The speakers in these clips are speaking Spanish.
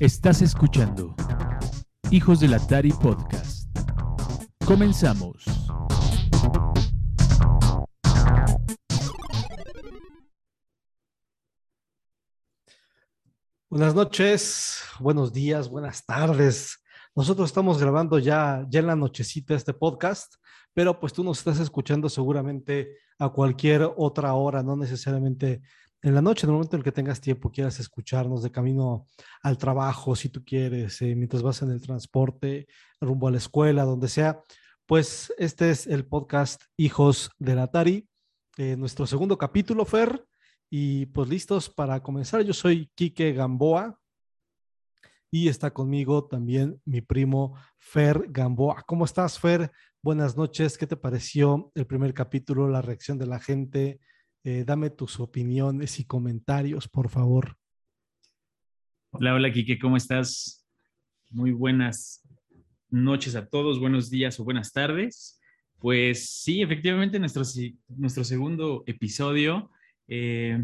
Estás escuchando Hijos del Atari Podcast. Comenzamos. Buenas noches, buenos días, buenas tardes. Nosotros estamos grabando ya, ya en la nochecita este podcast, pero pues tú nos estás escuchando seguramente a cualquier otra hora, no necesariamente en la noche, en el momento en el que tengas tiempo, quieras escucharnos de camino al trabajo, si tú quieres, eh, mientras vas en el transporte, rumbo a la escuela, donde sea, pues este es el podcast Hijos del Atari, eh, nuestro segundo capítulo, Fer, y pues listos para comenzar. Yo soy Quique Gamboa y está conmigo también mi primo Fer Gamboa. ¿Cómo estás, Fer? Buenas noches. ¿Qué te pareció el primer capítulo, la reacción de la gente? Eh, dame tus opiniones y comentarios, por favor. Hola, hola, Kike, ¿cómo estás? Muy buenas noches a todos, buenos días o buenas tardes. Pues sí, efectivamente, nuestro, nuestro segundo episodio. Eh,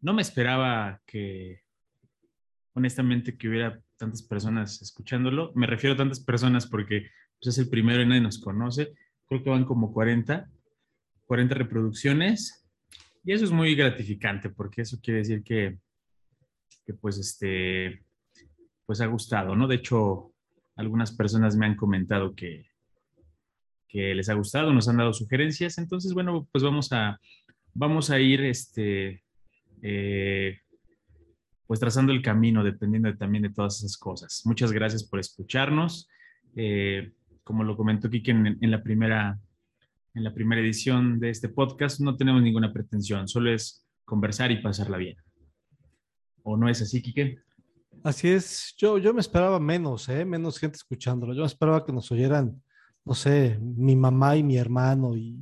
no me esperaba que, honestamente, que hubiera tantas personas escuchándolo. Me refiero a tantas personas porque pues, es el primero y nadie nos conoce. Creo que van como 40 40 reproducciones. Y eso es muy gratificante porque eso quiere decir que, que pues este, pues ha gustado, ¿no? De hecho, algunas personas me han comentado que, que les ha gustado, nos han dado sugerencias. Entonces, bueno, pues vamos a, vamos a ir, este, eh, pues trazando el camino, dependiendo también de todas esas cosas. Muchas gracias por escucharnos. Eh, como lo comentó Kike en la primera en la primera edición de este podcast, no tenemos ninguna pretensión, solo es conversar y pasarla bien. ¿O no es así, Quique? Así es, yo, yo me esperaba menos, ¿eh? menos gente escuchándolo. Yo esperaba que nos oyeran, no sé, mi mamá y mi hermano y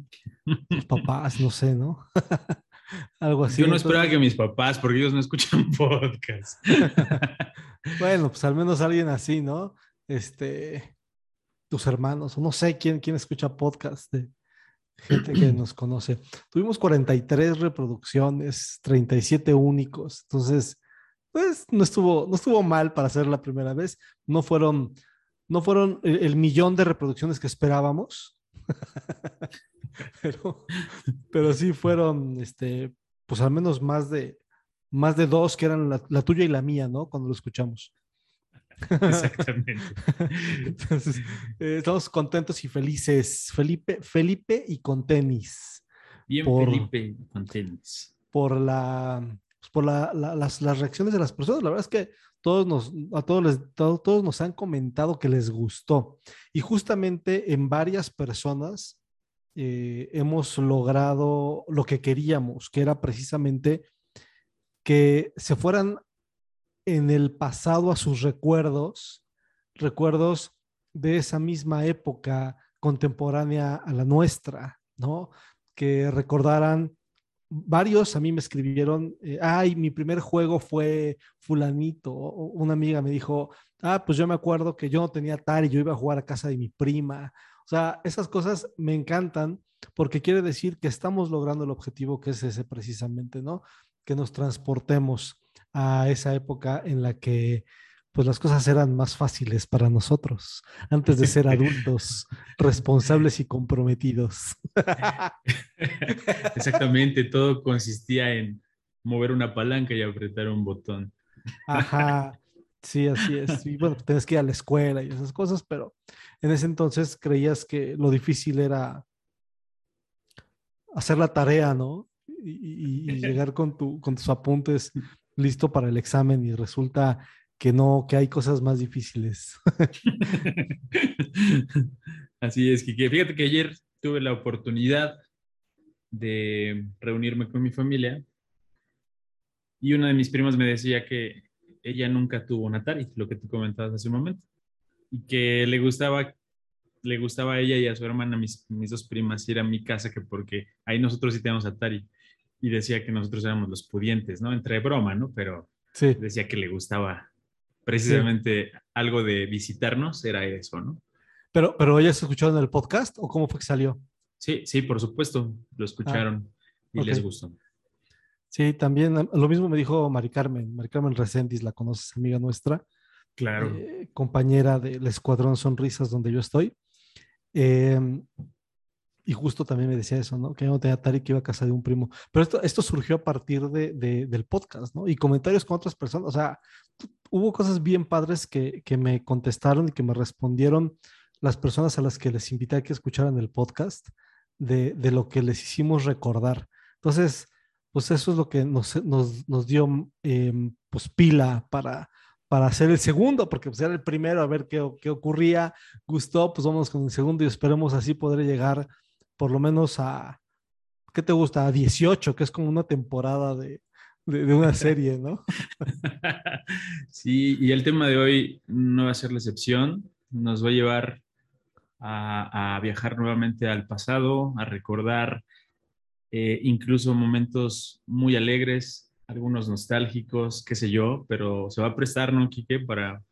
mis papás, no sé, ¿no? Algo así. Yo no esperaba que mis papás, porque ellos no escuchan podcast. bueno, pues al menos alguien así, ¿no? Este, tus hermanos, o no sé quién, quién escucha podcast de, gente que nos conoce. Tuvimos 43 reproducciones, 37 únicos. Entonces, pues no estuvo, no estuvo mal para ser la primera vez. No fueron, no fueron el, millón de reproducciones que esperábamos. pero, pero sí fueron, este, pues al menos más de, más de dos que eran la, la tuya y la mía, ¿no? Cuando lo escuchamos. Exactamente. Entonces, eh, estamos contentos y felices. Felipe, Felipe y con tenis. Bien, Felipe con tenis. Por la, pues, por la, las, las, reacciones de las personas. La verdad es que todos nos, a todos, les, todos nos han comentado que les gustó. Y justamente en varias personas eh, hemos logrado lo que queríamos, que era precisamente que se fueran en el pasado a sus recuerdos, recuerdos de esa misma época contemporánea a la nuestra, ¿no? Que recordaran, varios a mí me escribieron, eh, ay, mi primer juego fue fulanito, una amiga me dijo, ah, pues yo me acuerdo que yo no tenía Atari, yo iba a jugar a casa de mi prima, o sea, esas cosas me encantan porque quiere decir que estamos logrando el objetivo que es ese precisamente, ¿no? Que nos transportemos a esa época en la que pues las cosas eran más fáciles para nosotros antes de ser adultos responsables y comprometidos. Exactamente, todo consistía en mover una palanca y apretar un botón. Ajá, sí, así es. Y bueno, tienes que ir a la escuela y esas cosas, pero en ese entonces creías que lo difícil era hacer la tarea, ¿no? Y, y llegar con, tu, con tus apuntes listo para el examen y resulta que no, que hay cosas más difíciles. Así es, Kike. Fíjate que ayer tuve la oportunidad de reunirme con mi familia y una de mis primas me decía que ella nunca tuvo un Atari, lo que tú comentabas hace un momento, y que le gustaba, le gustaba a ella y a su hermana, mis, mis dos primas, ir a mi casa, que porque ahí nosotros sí tenemos Atari y decía que nosotros éramos los pudientes, ¿no? Entre broma, ¿no? Pero sí. decía que le gustaba precisamente algo de visitarnos, era eso, ¿no? Pero, pero ¿ya se escucharon el podcast o cómo fue que salió? Sí, sí, por supuesto, lo escucharon ah, y les gustó. Sí, también lo mismo me dijo Mari Carmen, Mari Carmen la conoces, amiga nuestra. Claro. Eh, compañera del Escuadrón Sonrisas donde yo estoy. Em, y justo también me decía eso, ¿no? Que yo no tenía Atari, que iba a casa de un primo. Pero esto, esto surgió a partir de, del podcast, ¿no? Y comentarios con otras personas. O sea, hubo cosas bien padres que, que, me contestaron y que me respondieron las personas a las que les invité a que escucharan el podcast de, de lo que les hicimos recordar. Entonces, pues eso es lo que nos, nos, nos dio eh, pues pila para, para hacer el segundo, porque pues era el primero a ver qué, qué ocurría. Gustó, pues vamos con el segundo y esperemos así poder llegar por lo menos a, ¿qué te gusta? A 18, que es como una temporada de, de, una serie, ¿no? Sí, y el tema de hoy no va a ser la excepción, nos va a llevar a, viajar nuevamente al pasado, a recordar eh, incluso momentos muy alegres, algunos nostálgicos, qué sé yo, pero se va a prestar, ¿no, Quique? Para,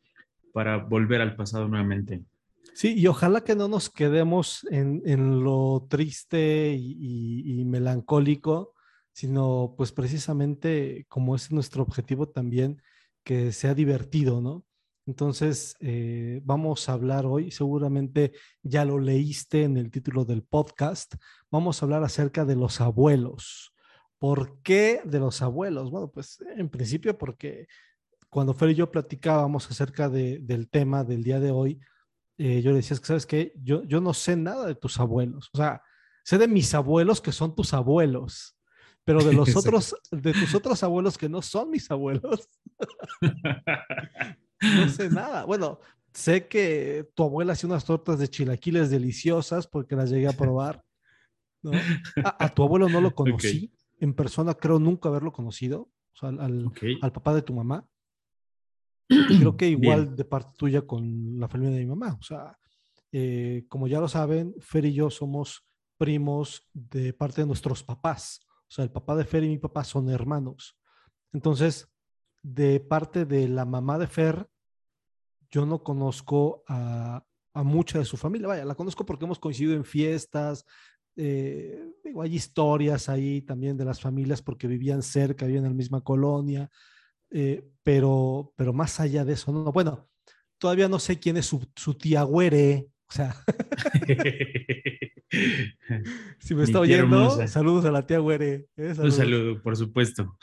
para volver al pasado nuevamente. Sí, y ojalá que no nos quedemos en, en lo triste y, y, melancólico, sino pues precisamente como es nuestro objetivo también, que sea divertido, ¿no? Entonces, eh, vamos a hablar hoy, seguramente ya lo leíste en el título del podcast, vamos a hablar acerca de los abuelos. ¿Por qué de los abuelos? Bueno, pues en principio porque cuando Fer y yo platicábamos acerca de, del tema del día de hoy, eh, yo le decía, que sabes qué, yo, yo no sé nada de tus abuelos, o sea, sé de mis abuelos que son tus abuelos, pero de los otros, de tus otros abuelos que no son mis abuelos, no sé nada. Bueno, sé que tu abuela hacía unas tortas de chilaquiles deliciosas porque las llegué a probar. ¿no? A, tu abuelo no lo conocí en persona, creo nunca haberlo conocido, o sea, al, al papá de tu mamá. Creo que igual de parte tuya con la familia de mi mamá. O sea, eh, como ya lo saben, Fer y yo somos primos de parte de nuestros papás. O sea, el papá de Fer y mi papá son hermanos. Entonces, de parte de la mamá de Fer, yo no conozco a, a mucha de su familia. Vaya, la conozco porque hemos coincidido en fiestas. Eh, digo, hay historias ahí también de las familias porque vivían cerca, vivían en la misma colonia. Eh, pero, pero más allá de eso, no, bueno, todavía no sé quién es su, su tía Güere, o sea, si me está oyendo, saludos a la tía Güere. ¿eh? Un saludo, por supuesto.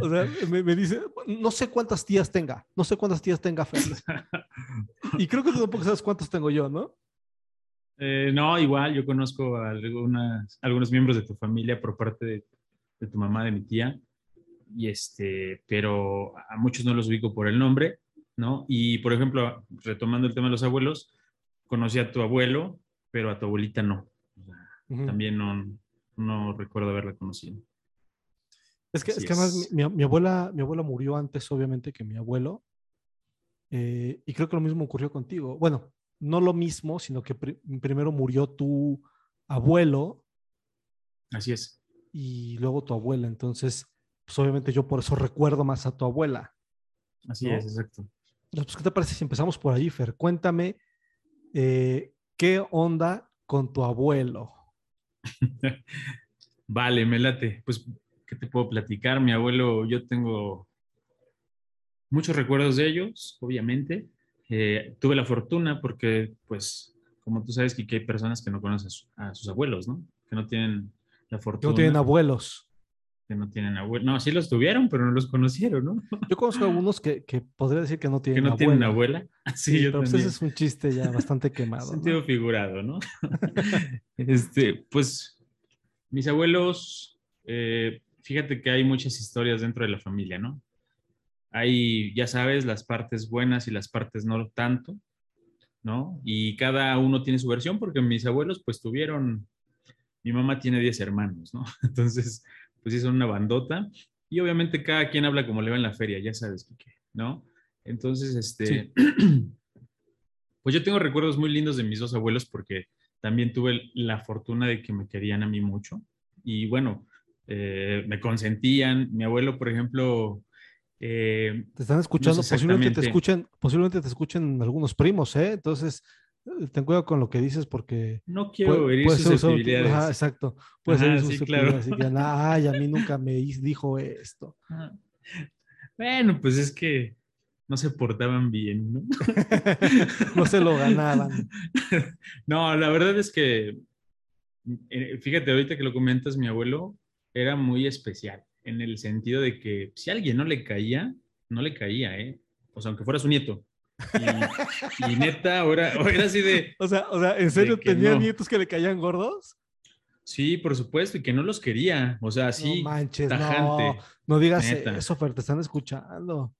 o sea, me, me, dice, no sé cuántas tías tenga, no sé cuántas tías tenga y creo que tú tampoco sabes cuántas tengo yo, ¿no? Eh, no, igual, yo conozco a algunas, algunos miembros de tu familia por parte de, de tu mamá, de mi tía y este, pero a muchos no los ubico por el nombre, ¿no? Y por ejemplo, retomando el tema de los abuelos, conocí a tu abuelo, pero a tu abuelita no. También no, no recuerdo haberla conocido. Es que, es que además mi, mi, abuela, mi abuela murió antes, obviamente, que mi abuelo. Eh, y creo que lo mismo ocurrió contigo. Bueno, no lo mismo, sino que pr primero murió tu abuelo. Así es. Y luego tu abuela. Entonces, pues obviamente yo por eso recuerdo más a tu abuela. Así ¿no? es, exacto. Pues, ¿qué te parece si empezamos por ahí, Fer? Cuéntame, eh, ¿qué onda con tu abuelo? vale, me late. Pues, ¿qué te puedo platicar? Mi abuelo, yo tengo muchos recuerdos de ellos, obviamente. Eh, tuve la fortuna porque, pues, como tú sabes, que hay personas que no conocen a sus abuelos, ¿no? Que no tienen la fortuna. Que no tienen abuelos que no tienen abuela. No, sí los tuvieron, pero no los conocieron, ¿no? Yo conozco algunos que, que podría decir que no tienen abuela. Que no tienen abuela. Sí, sí pero pues ese es un chiste ya bastante quemado. Sentido ¿no? figurado, ¿no? este, pues, mis abuelos, eh, fíjate que hay muchas historias dentro de la familia, ¿no? Hay, ya sabes, las partes buenas y las partes no tanto, ¿no? Y cada uno tiene su versión porque mis abuelos, pues, tuvieron, mi mamá tiene 10 hermanos, ¿no? Entonces, pues sí son una bandota. Y obviamente cada quien habla como le va en la feria, ya sabes, Kike, ¿no? Entonces, este, sí. pues yo tengo recuerdos muy lindos de mis dos abuelos porque también tuve la fortuna de que me querían a mí mucho. Y bueno, eh, me consentían. Mi abuelo, por ejemplo... Eh, te están escuchando, no posiblemente te escuchen, posiblemente te escuchen algunos primos, ¿eh? Entonces, ten cuidado con lo que dices porque No quiero puede, herir puede ser. Ajá, exacto. Puede Ajá, ser sí, claro. así que, ay, a mí nunca me dijo esto. Ajá. Bueno, pues es que no se portaban bien, ¿no? No se lo ganaban. No, la verdad es que, eh, fíjate, ahorita que lo comentas, mi abuelo era muy especial, en el sentido de que si a alguien no le caía, no le caía, ¿eh? O sea, aunque fuera su nieto. Y, y neta, ahora, ahora era así de, O sea, o sea, ¿en serio tenía no. nietos que le caían gordos? sí, por supuesto, y que no los quería, o sea, así, no manches, tajante. no. No digas Neta. eso, Fer, te están escuchando.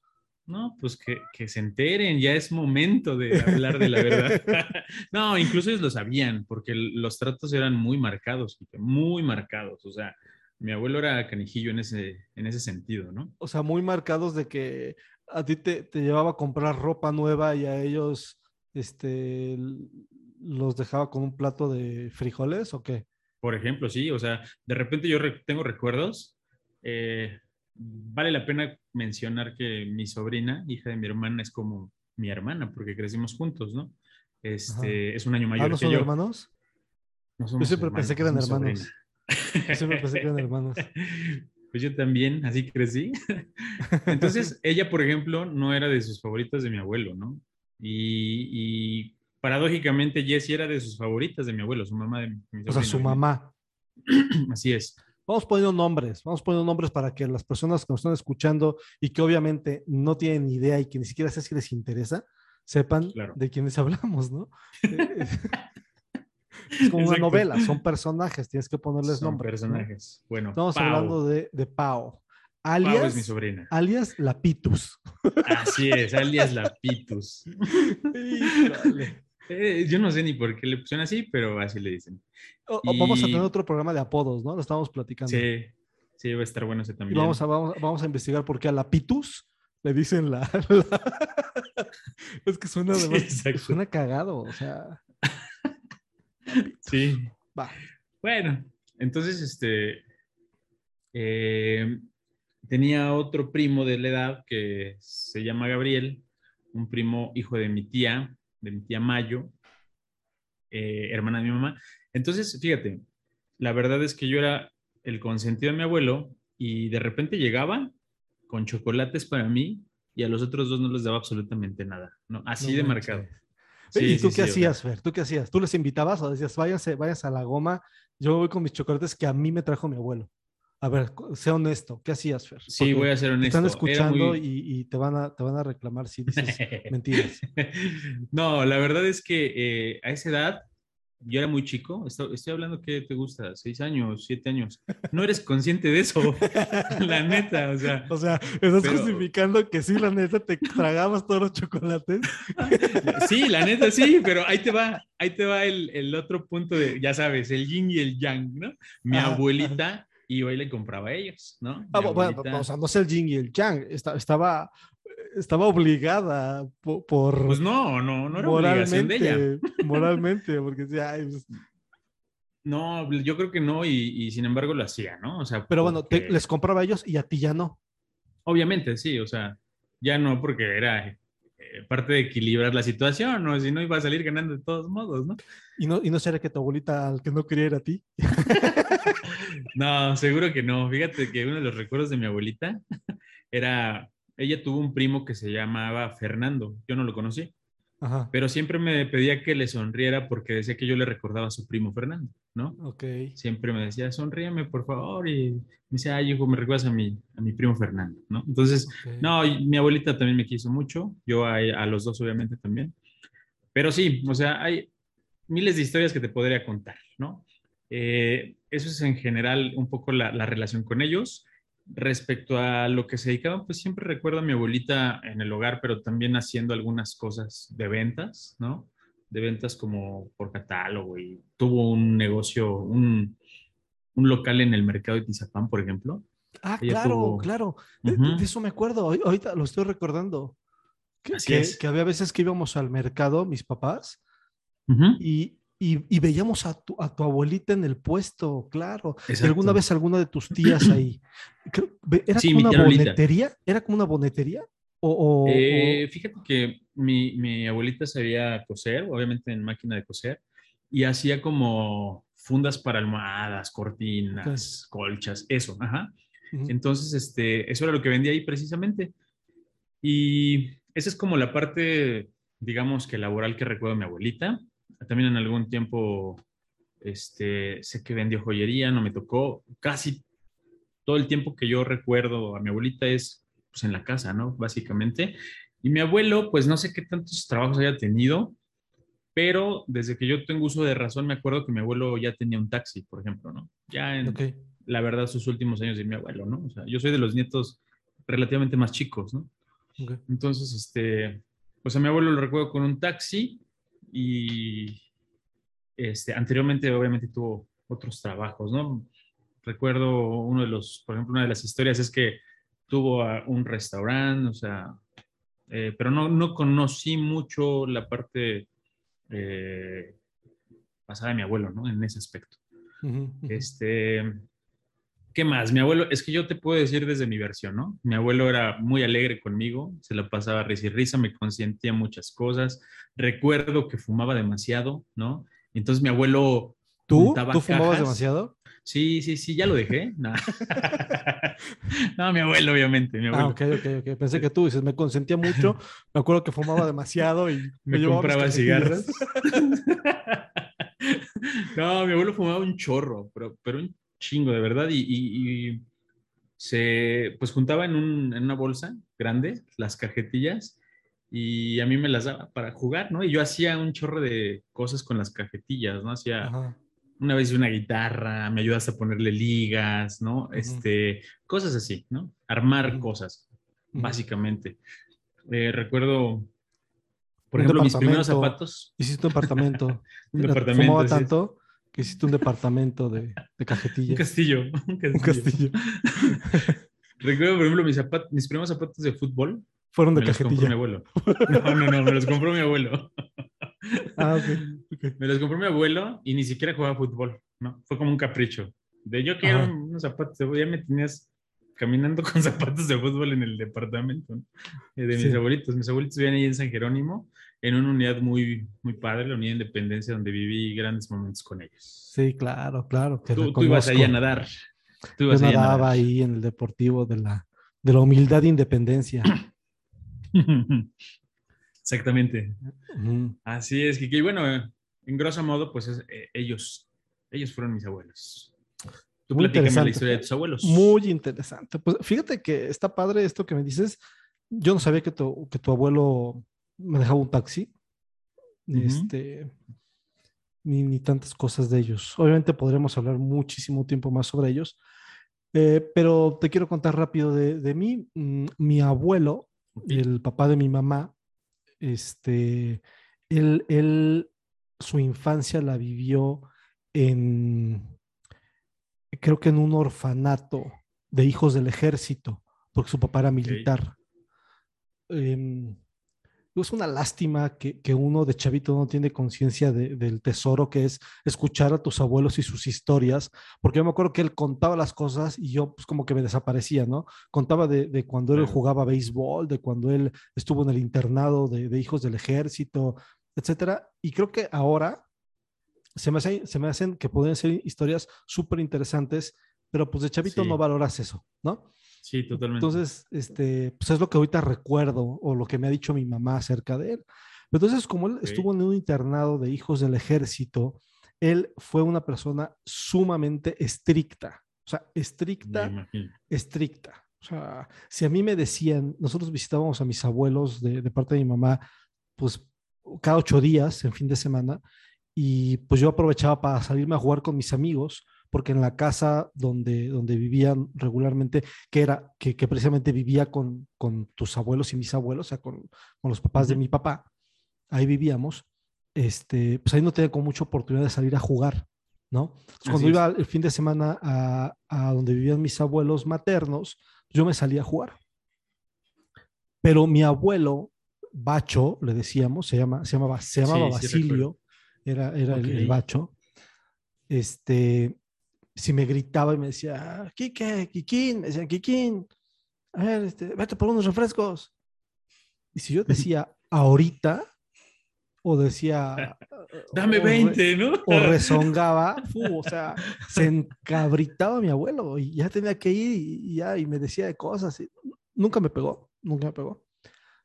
No, pues que, que se enteren, ya es momento de hablar de la verdad. no, incluso ellos lo sabían, porque los tratos eran muy marcados, muy marcados. O sea, mi abuelo era canijillo en ese, en ese sentido, ¿no? O sea, muy marcados de que a ti te, te llevaba a comprar ropa nueva y a ellos este, los dejaba con un plato de frijoles o qué? Por ejemplo, sí, o sea, de repente yo re- tengo recuerdos. eh, vale la pena mencionar que mi sobrina, hija de mi hermana, es como mi hermana, porque crecimos juntos, ¿no? Este, es un año mayor ¿Ah, no que son yo. hermanos? No Yo siempre pensé que eran hermanos. Yo siempre pensé que eran hermanos. Pues yo también, así crecí. Entonces, ella, por ejemplo, no era de sus favoritas de mi abuelo, ¿no? Y, y paradójicamente, Jessie era de sus favoritas de mi abuelo, su mamá de mi O sea, su mamá. Así es. Vamos poniendo nombres, vamos poniendo nombres para que las personas que nos están escuchando y que obviamente no tienen idea y que ni siquiera sé si les interesa, sepan Claro. de quiénes hablamos, ¿no? Es como una novela, son personajes, tienes que ponerles Son nombres. ¿no? personajes. Bueno, Estamos Pau. hablando de, de Pau, Pau alias, es mi sobrina. alias Lapitus. Así es, alias Lapitus. Híjole. Eh, yo no sé ni por qué le pusieron así, pero así le dicen. O- vamos a tener otro programa de apodos, ¿no? Lo estamos platicando. Sí, sí, va a estar bueno ese Y también. vamos a, vamos, vamos a investigar por qué a Lapitus le dicen la... la- es que suena, además- suena cagado, o sea... Sí. Va. Bueno, entonces, este, eh, tenía otro primo de la edad que se llama Gabriel, un primo hijo de mi tía, de mi tía Mayo, eh, hermana de mi mamá. Entonces, fíjate, la verdad es que yo era el consentido de mi abuelo y de repente llegaba con chocolates para mí y a los otros dos no les daba absolutamente nada, ¿no? Así No de marcado. ¿Y Sí, tú sí, qué sí, sea, hacías, Fer? ¿Tú qué hacías? ¿Tú les invitabas o decías, váyanse, váyanse a la goma? Yo voy con mis chocolates que a mí me trajo mi abuelo. A ver, sé honesto, ¿qué hacías, Fer? Sí, Porque voy a ser te honesto. Están escuchando muy- y, y te, van a, te van a reclamar si dices mentiras. no, la verdad es que eh, a esa edad yo era muy chico. Estoy, estoy hablando que te gusta, seis años, siete años. No eres consciente de eso, la neta, o sea. O sea, estás Pero- justificando que sí, la neta, te tragabas todos los chocolates. Sí, la neta sí, pero ahí te va, ahí te va el, el otro punto de, ya sabes, el yin y el yang, ¿no? Mi abuelita iba y le compraba a ellos, ¿no? Ah, bu- bueno, o sea, no es el yin y el yang, esta- estaba, estaba obligada po- por, pues no, no, no era obligación de ella. moralmente, porque decía, "Ay, pues", No, yo creo que no, y, y sin embargo lo hacía, ¿no? O sea, pero bueno, te- les compraba a ellos y a ti ya no. Obviamente, sí, o sea, ya no porque era eh, parte de equilibrar la situación, ¿no? Si no iba a salir ganando de todos modos, ¿no? Y no, y no será que tu abuelita al que no quería era a ti. No, seguro que no. Fíjate que uno de los recuerdos de mi abuelita era, ella tuvo un primo que se llamaba Fernando, yo no lo conocí, Ajá. pero siempre me pedía que le sonriera porque decía que yo le recordaba a su primo Fernando, ¿no? Ok. Siempre me decía, sonríeme, por favor, y me decía, ay, hijo, me recuerdas a mi, a mi primo Fernando, ¿no? Entonces. No, mi abuelita también me quiso mucho, yo a, a los dos obviamente también. Pero sí, o sea, hay miles de historias que te podría contar, ¿no? Eh, eso es en general un poco la, la relación con ellos. Respecto a lo que se dedicaban, pues siempre recuerdo a mi abuelita en el hogar, pero también haciendo algunas cosas de ventas, ¿no? De ventas como por catálogo y tuvo un negocio, un, un local en el mercado de Tizapán, por ejemplo. Ah, ella claro, tuvo- claro. De, eso me acuerdo. Ahor- Ahorita lo estoy recordando. Que, Así que- es. que había veces que íbamos al mercado, mis papás, y, y- y veíamos a tu, a tu abuelita en el puesto, claro. ¿Y Exacto. alguna vez alguna de tus tías ahí? ¿Era Sí, como una bonetería? ¿Era como una bonetería? O, o- Eh, fíjate que mi, mi abuelita sabía coser, obviamente en máquina de coser, y hacía como fundas para almohadas, cortinas, colchas, eso, ajá. o- Ujú. Entonces, este, eso era lo que vendía ahí precisamente. Y esa es como la parte, digamos que laboral que recuerdo de mi abuelita. También en algún tiempo, este, sé que vendió joyería, no me tocó. Casi todo el tiempo que yo recuerdo a mi abuelita es pues, en la casa, ¿no? Básicamente. Y mi abuelo, pues no sé qué tantos trabajos haya tenido, pero desde que yo tengo uso de razón, me acuerdo que mi abuelo ya tenía un taxi, por ejemplo, ¿no? Ya en, Ok. la verdad, sus últimos años de mi abuelo, ¿no? O sea, yo soy de los nietos relativamente más chicos, ¿no? Entonces, este, pues a mi abuelo lo recuerdo con un taxi y este, anteriormente obviamente tuvo otros trabajos, ¿no? Recuerdo uno de los, por ejemplo, una de las historias es que tuvo a un restaurante, o sea, eh, pero no, no conocí mucho la parte eh, pasada de mi abuelo, ¿no? En ese aspecto. Este, ¿qué más? Mi abuelo, es que yo te puedo decir desde mi versión, ¿no? Mi abuelo era muy alegre conmigo, se la pasaba risa y risa, me consentía muchas cosas. Recuerdo que fumaba demasiado, ¿no? Entonces mi abuelo ¿Tú? ¿Tú fumabas cajas. demasiado? Sí, sí, sí, ya lo dejé. No, No, mi abuelo, obviamente, mi abuelo. Ah, ok, ok, ok. Pensé que tú dices, me consentía mucho. Me acuerdo que fumaba demasiado y me mis compraba cigarros. no, mi abuelo fumaba un chorro, pero, pero un chingo, de verdad. Y, y- y se, pues juntaba en, un- en una bolsa grande las cajetillas y a mí me las daba para jugar, ¿no? Y yo hacía un chorro de cosas con las cajetillas, ¿no? Hacía Ajá. una vez una guitarra, me ayudaste a ponerle ligas, ¿no? Este, cosas así, ¿no? Armar Ujú. cosas, básicamente. Eh, recuerdo, por Un ejemplo, mis primeros zapatos. Hiciste un departamento. Un departamento, Fumaba tanto que hiciste un departamento de, de Un cajetillas. castillo, un castillo. Un castillo. Recuerdo, por ejemplo, mis, mis primeros zapatos de fútbol. Fueron de me los compró mi cajetilla. abuelo. No, no, no, me los compró mi abuelo. Ah, ok. ok. Me los compró mi abuelo y ni siquiera jugaba fútbol, ¿no? Fue como un capricho. De yo quiero Ajá. unos zapatos ya me tenías caminando con zapatos de fútbol en el departamento ¿no? Eh, de mis Sí. abuelitos. Mis abuelitos vivían ahí en San Jerónimo, en una unidad muy, muy padre, la unidad de Independencia, donde viví grandes momentos con ellos. Sí, claro, claro. que Tú, tú ibas ahí a nadar. Tú Yo ibas ahí a nadaba nadar. ahí en el deportivo de la, de la humildad e independencia. Exactamente. Así es, que, bueno, en grosso modo, pues es- eh, ellos, ellos fueron mis abuelos. Tú Muy platícame la historia de tus abuelos. Muy interesante. Pues fíjate que está padre esto que me dices. Yo no sabía que tu, que tu abuelo manejaba un taxi. Este, ni, ni tantas cosas de ellos. Obviamente podremos hablar muchísimo tiempo más sobre ellos. Eh, pero te quiero contar rápido de, de mí. Mm, Mi abuelo, el papá de mi mamá, este, él, él, su infancia la vivió en, creo que en un orfanato de hijos del ejército, porque su papá era militar. Em, es una lástima que, que uno de chavito no tiene conciencia de- del tesoro que es escuchar a tus abuelos y sus historias, porque yo me acuerdo que él contaba las cosas y yo pues como que me desaparecía, ¿no? Contaba de, de cuando él jugaba béisbol, de cuando él estuvo en el internado de, de hijos del ejército, etcétera. Y creo que ahora se me, hace- se me hacen que pueden ser historias súper interesantes, pero pues de chavito Sí. no valoras eso, ¿no? Sí, totalmente. Entonces, este, pues es lo que ahorita recuerdo o lo que me ha dicho mi mamá acerca de él. Pero entonces, como él estuvo en un internado de hijos del ejército, él fue una persona sumamente estricta. O sea, estricta, estricta. O sea, si a mí me decían, nosotros visitábamos a mis abuelos de, de parte de mi mamá, pues cada ocho días en fin de semana, y pues yo aprovechaba para salirme a jugar con mis amigos, porque en la casa donde, donde vivían regularmente, que era, que, que precisamente vivía con, con tus abuelos y mis abuelos, o sea, con, con los papás de mi papá, ahí vivíamos, este, pues ahí no tenía con mucha oportunidad de salir a jugar, ¿no? Entonces, cuando es. iba el fin de semana a, a donde vivían mis abuelos maternos, yo me salía a jugar. Pero mi abuelo, Bacho, le decíamos, se, llama, se, llamaba, se llamaba Sí, sí Basilio, era, era el- el, Ok. Bacho. Este, si me gritaba y me decía, Quique, Kikín, me decían, Kikín, a ver, este, vete por unos refrescos. Y si yo decía ahorita, o decía... Dame o re- 20, ¿no? o rezongaba, fu, o sea, se encabritaba mi abuelo y ya tenía que ir y, y ya, y me decía de cosas. y nunca me pegó, nunca me pegó.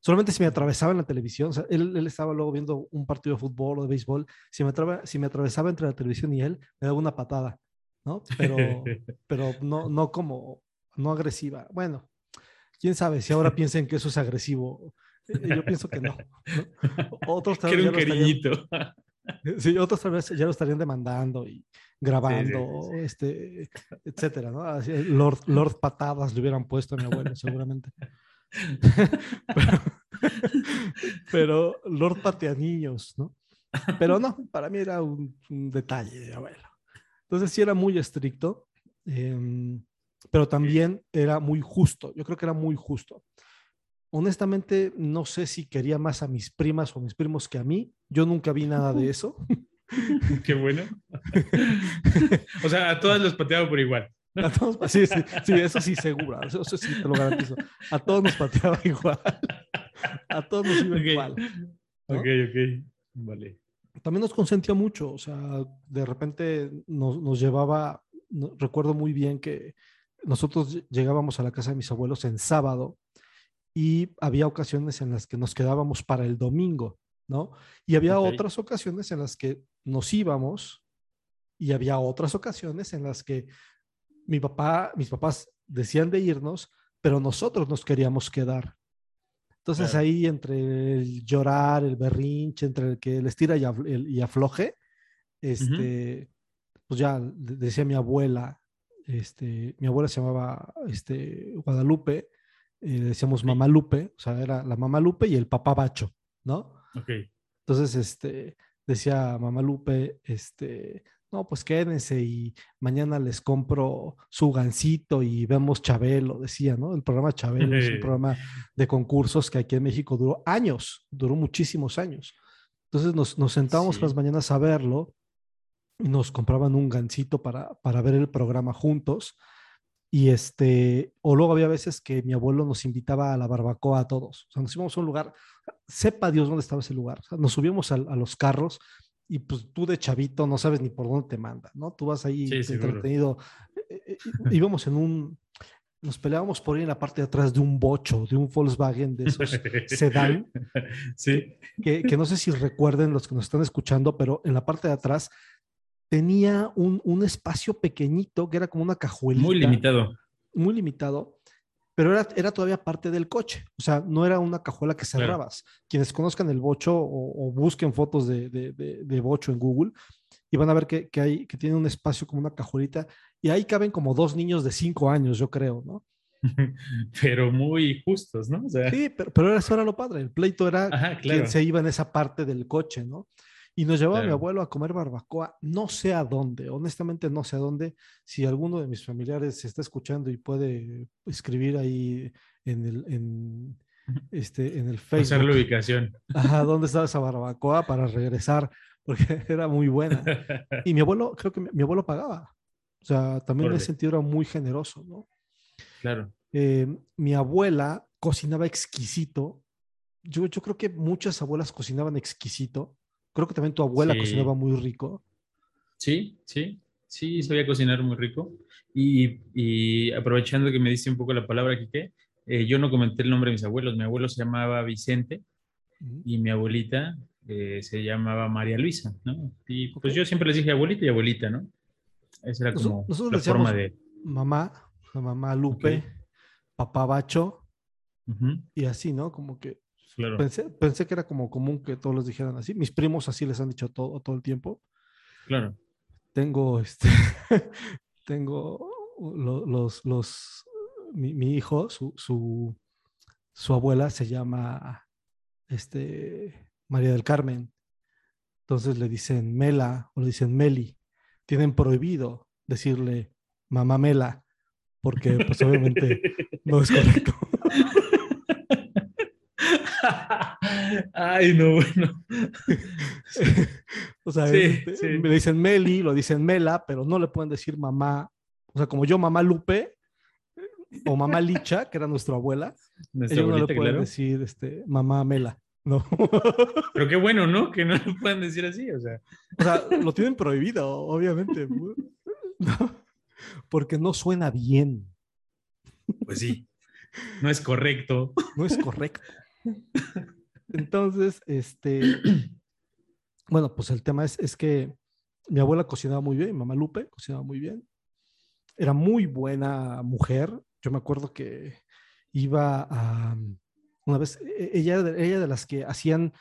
Solamente si me atravesaba en la televisión, o sea, él, él estaba luego viendo un partido de fútbol o de béisbol, si me, atrava- si me atravesaba entre la televisión y él, me daba una patada, ¿no? Pero, pero no, no como, no agresiva. Bueno, quién sabe si ahora piensen que eso es agresivo. Eh, Yo pienso que no. ¿no? Otros tal vez un estarían-. Sí, otros tal vez ya lo estarían demandando y grabando, este, etcétera, ¿no? Así, Lord, Lord Patadas le hubieran puesto a mi abuelo, seguramente. pero, pero Lord Pateaniños, ¿no? Pero no, para mí era un, un detalle de abuelo. Entonces sí era muy estricto, em, pero también era muy justo. Yo creo que era muy justo. Honestamente, no sé si quería más a mis primas o a mis primos que a mí. Yo nunca vi nada de eso. Qué bueno. o sea, a todas los pateaba por igual. A todos, sí, sí, sí, eso sí, seguro. Eso, eso sí, te lo garantizo. A todos nos pateaba igual. A todos nos iba Ok. igual. ¿no? Ok, ok. Vale. También nos consentía mucho. O sea, de repente nos, nos llevaba. no- recuerdo muy bien que nosotros ll- llegábamos a la casa de mis abuelos en sábado y había ocasiones en las que nos quedábamos para el domingo, ¿no? Y había otras ocasiones en las que nos íbamos y había otras ocasiones en las que mi papá, mis papás decían de irnos, pero nosotros nos queríamos quedar. Entonces Claro. ahí entre el llorar, el berrinche, entre el que el estira y, afloje, este, pues ya de- decía mi abuela, este, mi abuela se llamaba este, Guadalupe, eh, le decíamos Ok. mamá Lupe, o sea, era la mamá Lupe y el papá Bacho, ¿no? Ok. Entonces, este, decía mamá Lupe, este, no, pues quédense y mañana les compro su gancito y vemos Chabelo, decía, ¿no? El programa Chabelo es un programa de concursos que aquí en México duró años, duró muchísimos años. Entonces nos, nos sentábamos Sí. las mañanas a verlo y nos compraban un gancito para, para ver el programa juntos. Y este, o luego había veces que mi abuelo nos invitaba a la barbacoa a todos. O sea, nos íbamos a un lugar, sepa Dios dónde estaba ese lugar. O sea, nos subíamos a, los carros y pues tú de chavito no sabes ni por dónde te manda, ¿no? Tú vas ahí Sí, entretenido. Eh, eh, íbamos en un, nos peleábamos por ir en la parte de atrás de un bocho, de un Volkswagen de esos sedán, Sí. que, que no sé si recuerden los que nos están escuchando, pero en la parte de atrás tenía un, un espacio pequeñito que era como una cajuelita. Muy limitado. Muy limitado, pero era, era todavía parte del coche. O sea, no era una cajuela que Claro. cerrabas. Quienes conozcan el bocho o, o busquen fotos de, de, de- de bocho en Google y van a ver que, que, hay, que tiene un espacio como una cajuelita y ahí caben como dos niños de cinco años, yo creo, ¿no? Pero muy justos, ¿no? O sea, Sí, pero, pero eso era lo padre. El pleito era ajá, quien claro. se iba en esa parte del coche, ¿no? Y nos llevaba mi abuelo a comer barbacoa, no sé a dónde, honestamente no sé a dónde. Si alguno de mis familiares se está escuchando y puede escribir ahí en el, en, este, en el Pasar la Facebook, ubicación. ajá, dónde estaba esa barbacoa para regresar, porque era muy buena. Y mi abuelo, creo que mi, mi abuelo pagaba. O sea, también en ese sentido era muy generoso, ¿no? claro. Eh, mi abuela cocinaba exquisito. Yo, yo creo que muchas abuelas cocinaban exquisito. Creo que también tu abuela Sí. cocinaba muy rico. Sí, sí, sí, sabía cocinar muy rico. Y, y aprovechando que me diste un poco la palabra, Quique, eh, yo no comenté el nombre de mis abuelos. Mi abuelo se llamaba Vicente y mi abuelita eh, se llamaba María Luisa, ¿no? Y pues yo siempre les dije abuelita y abuelita, ¿no? Esa era como nosotros la forma de... Mamá, mamá Lupe, papá Bacho y así, ¿no? Como que claro. pensé, pensé que era como común que todos les dijeran así. Mis primos así les han dicho todo, todo el tiempo. Claro. tengo este tengo lo- los los mi, mi hijo su, su su abuela se llama este María del Carmen entonces le dicen Mela o le dicen Meli tienen prohibido decirle mamá Mela porque pues obviamente no es correcto Ay, no, bueno. o sea Sí, este, sí. le dicen Meli lo dicen Mela pero no le pueden decir mamá o sea como yo mamá Lupe o mamá Licha, que era nuestra abuela, Nuestra ellos no le pueden claro. decir este, mamá Mela. No. Pero qué bueno, ¿no? Que no lo puedan decir así, o sea. O sea, lo tienen prohibido, obviamente. No, porque no suena bien, Pues sí, no es correcto. no es correcto. Entonces, este, bueno, pues el tema es, es que mi abuela cocinaba muy bien, mi mamá Lupe cocinaba muy bien. Era muy buena mujer. Yo me acuerdo que iba a, una vez, e- ella era de, ella de las que hacían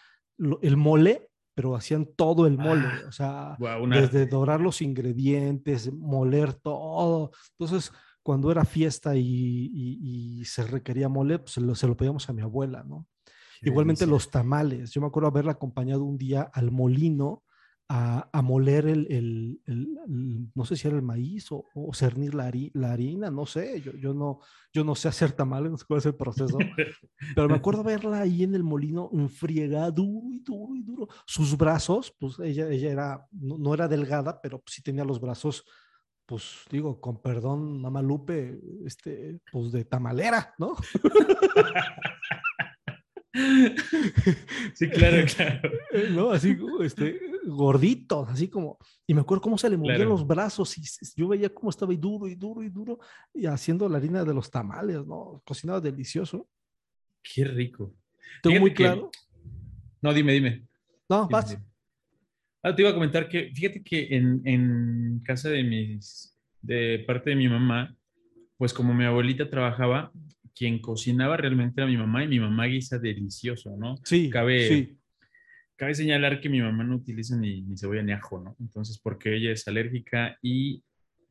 el mole, pero hacían todo el mole. Ah, o sea, Guau, una- desde dorar los ingredientes, moler todo. Entonces, cuando era fiesta y, y- y se requería mole, pues se lo, se lo pedíamos a mi abuela, ¿no? qué Igualmente delicia. los tamales. Yo me acuerdo haberla acompañado un día al molino a, a moler el, el- el- el- no sé si era el maíz o, o cernir la, hari- la harina, no sé. Yo, yo, no, yo no sé hacer tamales, no sé cuál es el proceso. Pero me acuerdo verla ahí en el molino, enfriega, duro y duro y duro. Sus brazos, pues ella, ella era, no, no era delgada, pero sí tenía los brazos, pues digo, con perdón, mamá Lupe, este, pues de tamalera, ¿no? Sí, claro, claro. Eh, ¿no? Así, este, gorditos, así como, y me acuerdo cómo se le movían Claro. los brazos y yo veía cómo estaba ahí duro y duro y duro y haciendo la harina de los tamales, ¿no? Cocinaba delicioso. Qué rico. Tengo muy que- claro. No, dime, dime. No, Dime, vas. dime. Ah, te iba a comentar que, fíjate que en, en casa de mis, de parte de mi mamá, pues como mi abuelita trabajaba, quien cocinaba realmente era mi mamá y mi mamá guisa delicioso, ¿no? Sí, cabe- sí. Cabe señalar que mi mamá no utiliza ni, ni cebolla ni ajo, ¿no? Entonces, porque ella es alérgica y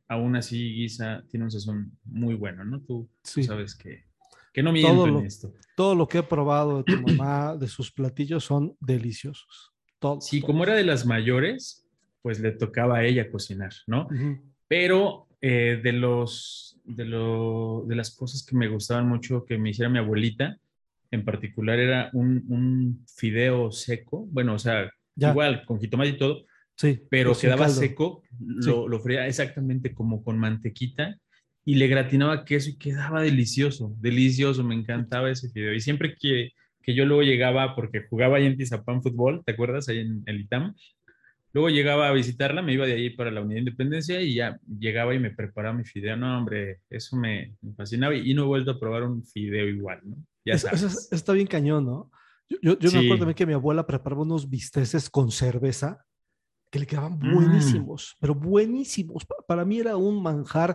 aún así guisa, tiene un sazón muy bueno, ¿no? Tú, sabes que, que no miento en lo- esto. Todo lo que he probado de tu mamá, de sus platillos, son deliciosos. Todo. Sí, todo. como era de las mayores, pues le tocaba a ella cocinar, ¿no? Pero eh, de los de, lo, de las cosas que me gustaban mucho que me hiciera mi abuelita, en particular era un, un fideo seco, bueno, o sea, Ya. igual con jitomate y todo, Sí. pero sin quedaba caldo. seco, lo, lo freía exactamente como con mantequita y le gratinaba queso y quedaba delicioso, delicioso, me encantaba ese fideo. Y siempre que, que yo luego llegaba, porque jugaba ahí en Tizapán Fútbol, ¿te acuerdas? Ahí en el ITAM. Luego llegaba a visitarla, me iba de ahí para la Unidad de Independencia y ya llegaba y me preparaba mi fideo. No, hombre, eso me, me fascinaba y, y no he vuelto a probar un fideo igual, ¿no? Ya Eso- eso sabes. está bien cañón, ¿no? Yo, yo, yo me Sí. acuerdo también que mi abuela preparaba unos bisteces con cerveza que le quedaban Mm. buenísimos, pero buenísimos. Pa- Para mí era un manjar,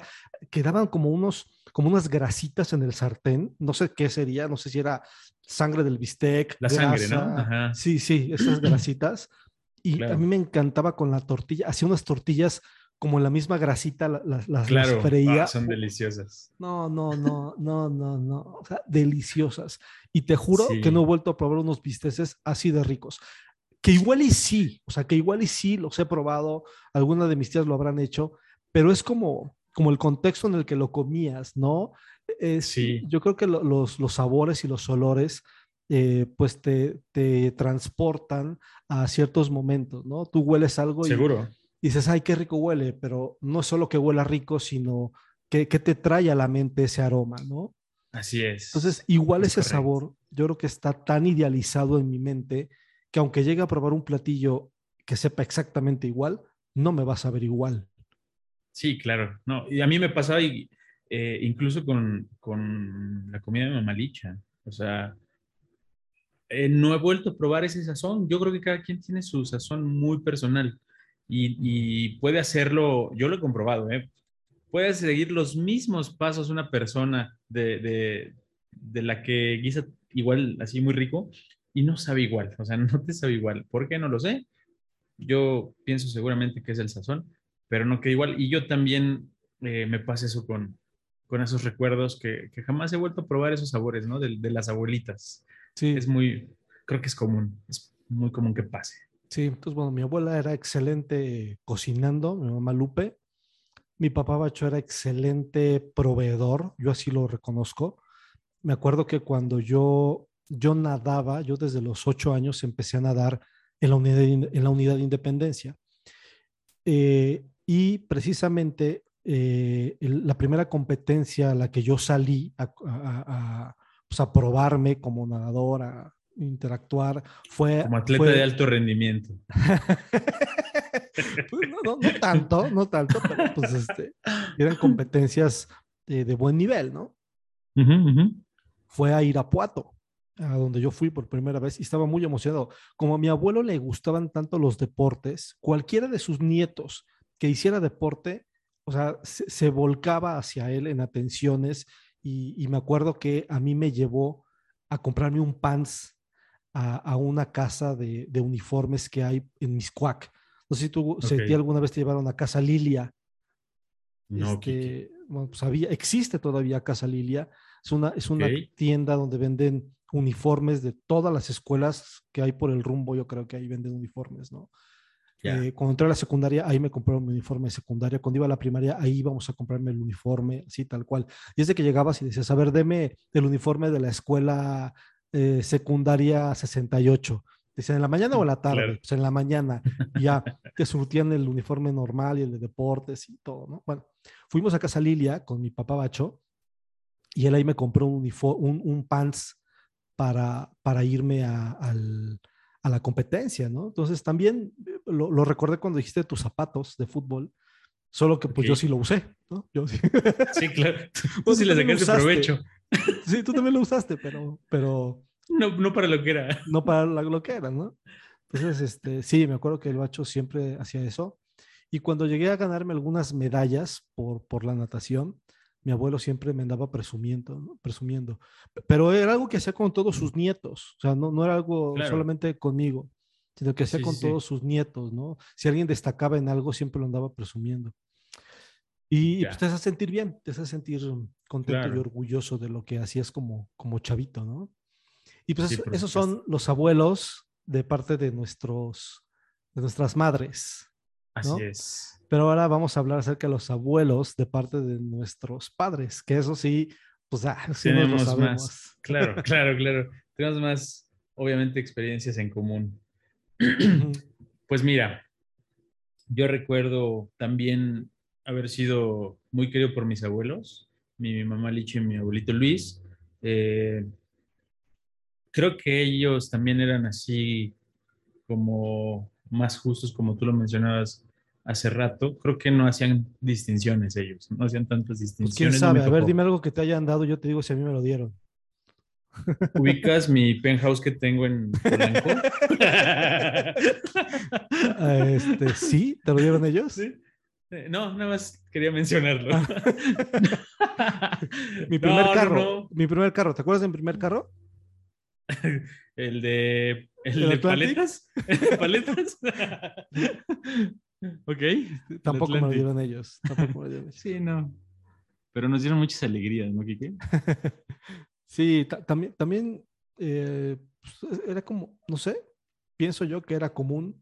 quedaban como unos, como unas grasitas en el sartén. No sé qué sería, no sé si era sangre del bistec. La sangre, ¿no? grasa. Ajá. Sí, sí, esas grasitas. Y Claro. a mí me encantaba con la tortilla, hacía unas tortillas como la misma grasita, la- la- las, las Claro, freía. ah, son deliciosas. No, no, no, no, no, no. O sea, deliciosas. Y te juro Sí. que no he vuelto a probar unos bisteces así de ricos. Que igual y sí, o sea, que igual y sí los he probado, algunas de mis tías lo habrán hecho, pero es como, como el contexto en el que lo comías, ¿no? Es, Sí. Yo creo que lo- los, los sabores y los olores, eh, pues te, te transportan a ciertos momentos, ¿no? Tú hueles algo y, Seguro. y dices, ay, qué rico huele, pero no es solo que huela rico, sino que, que te trae a la mente ese aroma, ¿no? Así es. Entonces, igual Es ese correcto. sabor, yo creo que está tan idealizado en mi mente que aunque llegue a probar un platillo que sepa exactamente igual, no me va a saber igual. Sí, claro. No, y a mí me pasaba y, eh, incluso con, con la comida de mamalicha. O sea, eh, no he vuelto a probar ese sazón. Yo creo que cada quien tiene su sazón muy personal y, puede hacerlo, yo lo he comprobado, ¿eh? Puede seguir los mismos pasos una persona de, de, de la que guisa igual, así muy rico, y no sabe igual. O sea, no te sabe igual. ¿Por qué? No lo sé. Yo pienso seguramente que es el sazón, pero no que igual. Y yo también eh, me pasa eso con, con esos recuerdos que, que jamás he vuelto a probar esos sabores, ¿no? De, de las abuelitas. Sí, Es muy, creo que es común, es muy común que pase. sí. Entonces, bueno, mi abuela era excelente cocinando, mi mamá Lupe. Mi papá Bacho era excelente proveedor, yo así lo reconozco. Me acuerdo que cuando yo, yo nadaba, yo desde los ocho años empecé a nadar en la unidad en la unidad de independencia. Eh, y precisamente eh, el- la primera competencia a la que yo salí a, a- a- a, pues, a probarme como nadador, a interactuar, fue... Como atleta fue- de alto rendimiento. Pues, no, no, no tanto, no tanto, pero pues este, eran competencias de, de buen nivel, ¿no? Ujú, ujú. Fue a Irapuato, a donde yo fui por primera vez y estaba muy emocionado. Como a mi abuelo le gustaban tanto los deportes, cualquiera de sus nietos que hiciera deporte, o sea, se, se volcaba hacia él en atenciones y, y me acuerdo que a mí me llevó a comprarme un pants a, a una casa de, de uniformes que hay en Miscuac. No sé si tú, si a ti Ok. alguna vez te llevaron a Casa Lilia. No. Este, bueno, pues había, existe todavía Casa Lilia. Es una, es una tienda donde venden uniformes de todas las escuelas que hay por el rumbo. Yo creo que ahí venden uniformes, ¿no? Ya. Eh, cuando entré a la secundaria, ahí me compraron mi uniforme de secundaria. Cuando iba a la primaria, ahí íbamos a comprarme el uniforme, así tal cual. Y es de que llegabas y decías, a ver, deme el uniforme de la escuela eh, secundaria 68. Decían, ¿en la mañana o en la tarde? Claro. Pues en la mañana. Y ya te surtían el uniforme normal y el de deportes y todo, ¿no? Bueno, fuimos a Casa Lilia con mi papá Bacho y él ahí me compró un, un, un pants para, para irme a, al- a la competencia, ¿no? Entonces también eh, lo, lo recordé cuando dijiste tus zapatos de fútbol, solo que pues yo Ok. sí lo usé, ¿no? Yo sí. Sí, claro. Tú sí le sacaste provecho. sí, tú también lo usaste, pero, pero No, no para lo que era. no para lo que era, ¿no? Entonces, este, sí, me acuerdo que el bacho siempre hacía eso. Y cuando llegué a ganarme algunas medallas por, por la natación, mi abuelo siempre me andaba presumiendo, ¿no? presumiendo. Pero era algo que hacía con todos sus nietos, o sea, no, no era algo Claro. solamente conmigo, sino que hacía Sí, con sí, todos sus nietos, ¿no? Si alguien destacaba en algo, siempre lo andaba presumiendo. Y, y, Ya. pues, te hace sentir bien, te hace sentir contento y Claro. orgulloso de lo que hacías como, como chavito, ¿no? Y pues Sí, eso- esos son los abuelos de parte de nuestros, de nuestras madres. Así ¿no? es. Pero ahora vamos a hablar acerca de los abuelos de parte de nuestros padres, que eso sí, pues ah, sí nos lo Tenemos sabemos. más. Claro, claro, claro. Tenemos más, obviamente, experiencias en común. Pues mira, yo recuerdo también haber sido muy querido por mis abuelos, mi mamá Licho y mi abuelito Luis. Eh, creo que ellos también eran así como más justos, como tú lo mencionabas hace rato. Creo que no hacían distinciones ellos, no hacían tantas Pues distinciones. quién sabe, a ver, dime algo que te hayan dado, yo te digo si a mí me lo dieron. ¿Ubicas mi penthouse que tengo en Polanco? Ah, Este, sí, ¿te lo dieron ellos? ¿Sí? Eh, No, nada más quería mencionarlo. Mi No, primer no, carro, no. mi primer carro, ¿te acuerdas de mi primer carro? El de, el ¿El de Atlantic? paletas. ¿Paletas? ok. Tampoco me lo dieron ellos. Tampoco me lo dieron ellos. Sí, no. Pero nos dieron muchas alegrías, ¿no, Kike? Sí, ta- también, también eh, pues, era como, no sé, pienso yo que era común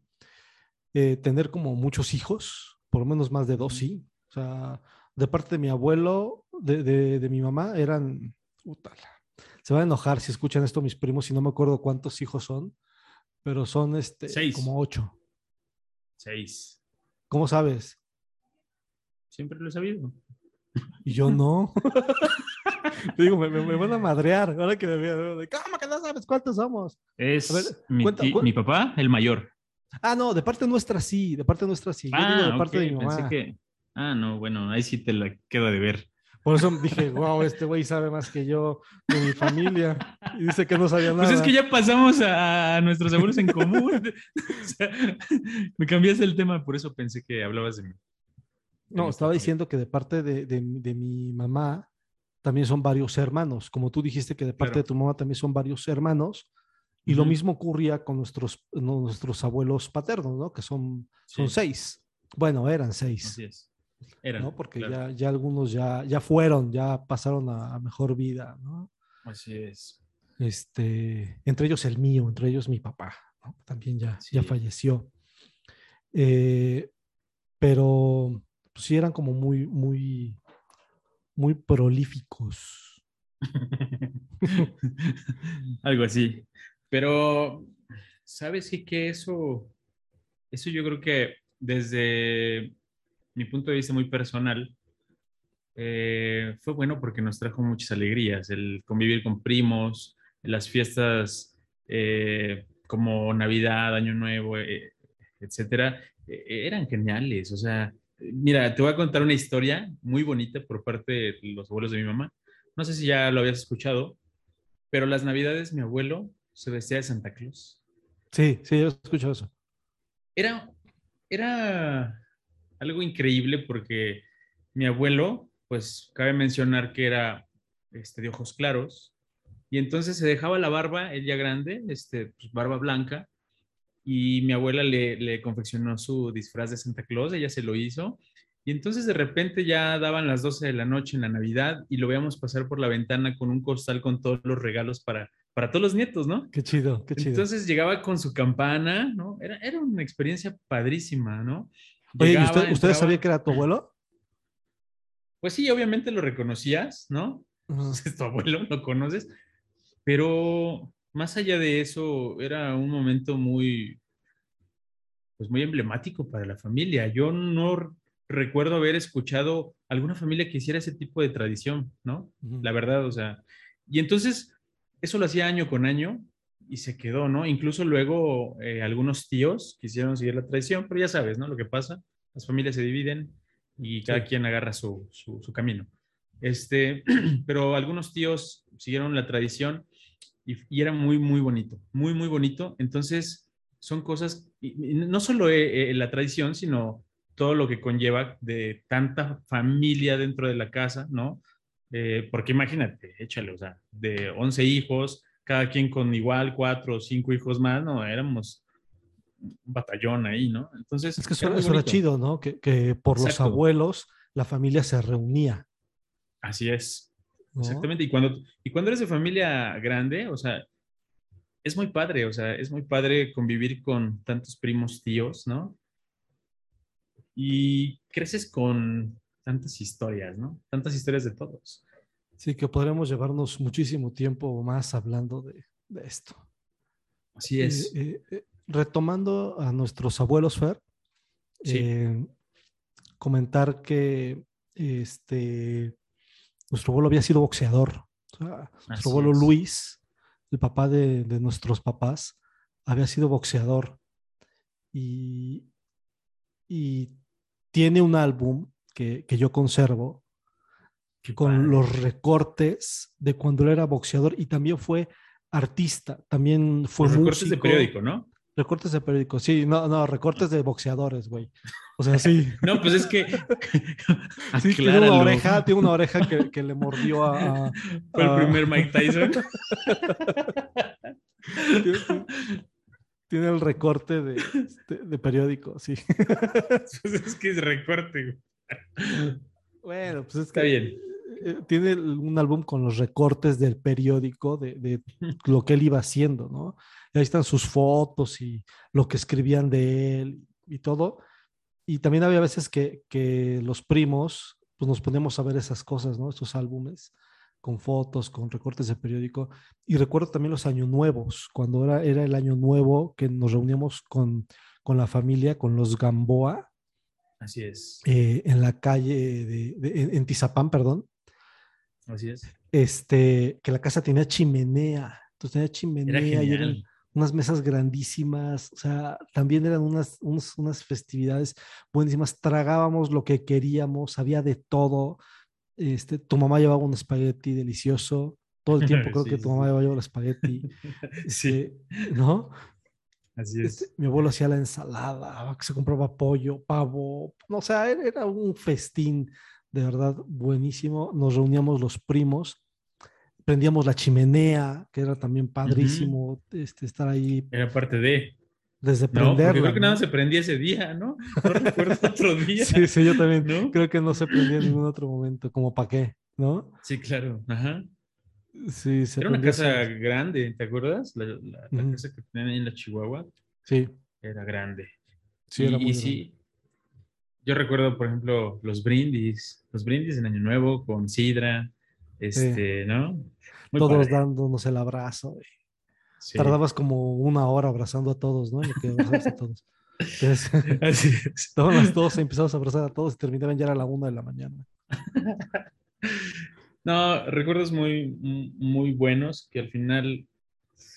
eh, tener como muchos hijos, por lo menos más de dos, sí. O sea, de parte de mi abuelo, de, de- de mi mamá, eran, se van a enojar si escuchan esto mis primos y no me acuerdo cuántos hijos son, pero son este, Seis. como ocho. Seis. ¿Cómo sabes? Siempre lo he sabido. Y yo no. Te digo, me, me- me van a madrear. Ahora que me veo, de, ¿cómo que no sabes cuántos somos? Es ver, mi, cuenta- papá, el mayor. Ah, no, de parte nuestra sí, de parte nuestra sí. Yo digo ah, de parte ok, de mi pensé mamá. que... Ah, no, bueno, ahí sí te la queda de ver. Por eso dije, wow, este güey sabe más que yo de mi familia. Y dice que no sabía nada. Pues es que ya pasamos a, nuestros abuelos en común. O sea, me cambiaste el tema, por eso pensé que hablabas de mí. No, estaba diciendo que de parte de, de mi mamá también son varios hermanos. Como tú dijiste que de parte Claro. de tu mamá también son varios hermanos. Y lo Ujú. mismo ocurría con nuestros, nuestros abuelos paternos, ¿no? Que son, son Sí. seis. Bueno, eran seis. Así es. Eran, ¿no? Porque claro. ya, ya algunos ya, ya fueron, ya pasaron a, a mejor vida, ¿no? Así es. Este, entre ellos el mío, entre ellos mi papá, ¿no? También ya, ya Sí. falleció. Eh, pero pues, sí eran como muy, muy, muy prolíficos. Algo así. Pero, ¿sabes qué? Que eso, eso yo creo que desde mi punto de vista muy personal, eh, fue bueno porque nos trajo muchas alegrías, el convivir con primos, las fiestas eh, como Navidad, Año Nuevo, eh, etcétera, eran geniales. O sea, mira, te voy a contar una historia muy bonita por parte de los abuelos de mi mamá. No sé si ya lo habías escuchado, pero las Navidades mi abuelo se vestía de Santa Claus. Sí, sí, yo he escuchado eso. Era, era algo increíble porque mi abuelo, pues cabe mencionar que era este, de ojos claros, y entonces se dejaba la barba, ella grande, este, pues, barba blanca, y mi abuela le, le, confeccionó su disfraz de Santa Claus, ella se lo hizo, y entonces de repente ya daban las 12 de la noche en la Navidad y lo veíamos pasar por la ventana con un costal con todos los regalos para, para todos los nietos, ¿no? Qué chido, qué chido. Entonces llegaba con su campana, ¿no? Era, era una experiencia padrísima, ¿no? Oye, ¿y usted, ¿usted sabía que era tu abuelo? Pues sí, obviamente lo reconocías, ¿no? Es tu abuelo, lo conoces, pero más allá de eso, era un momento muy, pues muy emblemático para la familia. Yo no recuerdo haber escuchado alguna familia que hiciera ese tipo de tradición, ¿no? La verdad, o sea, y entonces eso lo hacía año con año y se quedó, ¿no? Incluso luego eh, algunos tíos quisieron seguir la tradición, pero ya sabes, ¿no? Lo que pasa, las familias se dividen y cada quien agarra su, su, camino. Este, pero algunos tíos siguieron la tradición y, era muy, muy bonito, muy, muy bonito. Entonces, son cosas, no solo eh, eh, la tradición, sino todo lo que conlleva de tanta familia dentro de la casa, ¿no? Eh, porque imagínate, échale, o sea, de 11 hijos, cada quien con igual cuatro o cinco hijos más, ¿no? Éramos un batallón ahí, ¿no? Entonces... Es que eso, era, chido, ¿no? Que, que por los abuelos la familia se reunía. Así es. Exactamente. Y cuando, y cuando eres de familia grande, o sea, es muy padre, o sea, es muy padre convivir con tantos primos, tíos, ¿no? Y creces con tantas historias, ¿no? Tantas historias de todos. Sí, que podremos llevarnos muchísimo tiempo más hablando de, esto. Así es. Eh, eh, retomando a nuestros abuelos, Fer, eh, comentar que este, nuestro abuelo había sido boxeador. nuestro abuelo Luis, el papá de, de, nuestros papás, había sido boxeador. Y, y tiene un álbum que, que yo conservo con los recortes de cuando él era boxeador y también fue artista, también fue los recortes de periódico, ¿no? Recortes de periódico, sí, no, no, recortes de boxeadores, güey. O sea, sí. no, pues es que. sí, tiene una oreja, tiene una oreja que, que le mordió a. Fue el primer Mike Tyson. tiene, el recorte de, de, de periódico, sí. pues es que es recorte, güey. Bueno, pues es que. Está bien eh, tiene un álbum con los recortes del periódico de, de, lo que él iba haciendo, ¿no? Ahí están sus fotos y lo que escribían de él y todo. Y también había veces que, que los primos, pues nos poníamos a ver esas cosas, ¿no? Estos álbumes con fotos, con recortes de periódico. Y recuerdo también los años nuevos, cuando era, era el año nuevo que nos reuníamos con, con la familia, con los Gamboa. Así es. Eh, en la calle de, de, en Tizapán, perdón. Así es. Este, que la casa tenía chimenea. Entonces tenía chimenea y eran unas mesas grandísimas. O sea, también eran unas, unas festividades buenísimas. Tragábamos lo que queríamos, había de todo. Este, tu mamá llevaba un espagueti delicioso. Todo el tiempo creo que tu mamá llevaba el espagueti. sí. Este, ¿No? Así es. Este, mi abuelo hacía la ensalada, se compraba pollo, pavo. O sea, era un festín de verdad buenísimo. Nos reuníamos los primos, prendíamos la chimenea, que era también padrísimo este, estar ahí. Era parte de. Desde prender. No, creo que nada se prendía ese día, ¿no? No recuerdo otro día. Sí, sí, yo también. ¿No? Creo que no se prendía en ningún otro momento, como para qué, ¿no? Sí, claro. Ajá. Sí, se Era una casa grande, ¿te acuerdas? La, la, casa que tenían ahí en la Chihuahua. Sí. Era grande. Sí, era muy y sí, yo recuerdo, por ejemplo, los brindis, los brindis en Año Nuevo con sidra, este, ¿no? Muy todos dándonos el abrazo. Tardabas como una hora abrazando a todos, ¿no? que a todos. Así es. Todas las 12 empezamos a abrazar a todos y terminaban ya a la una de la mañana. no, recuerdos muy, muy buenos que al final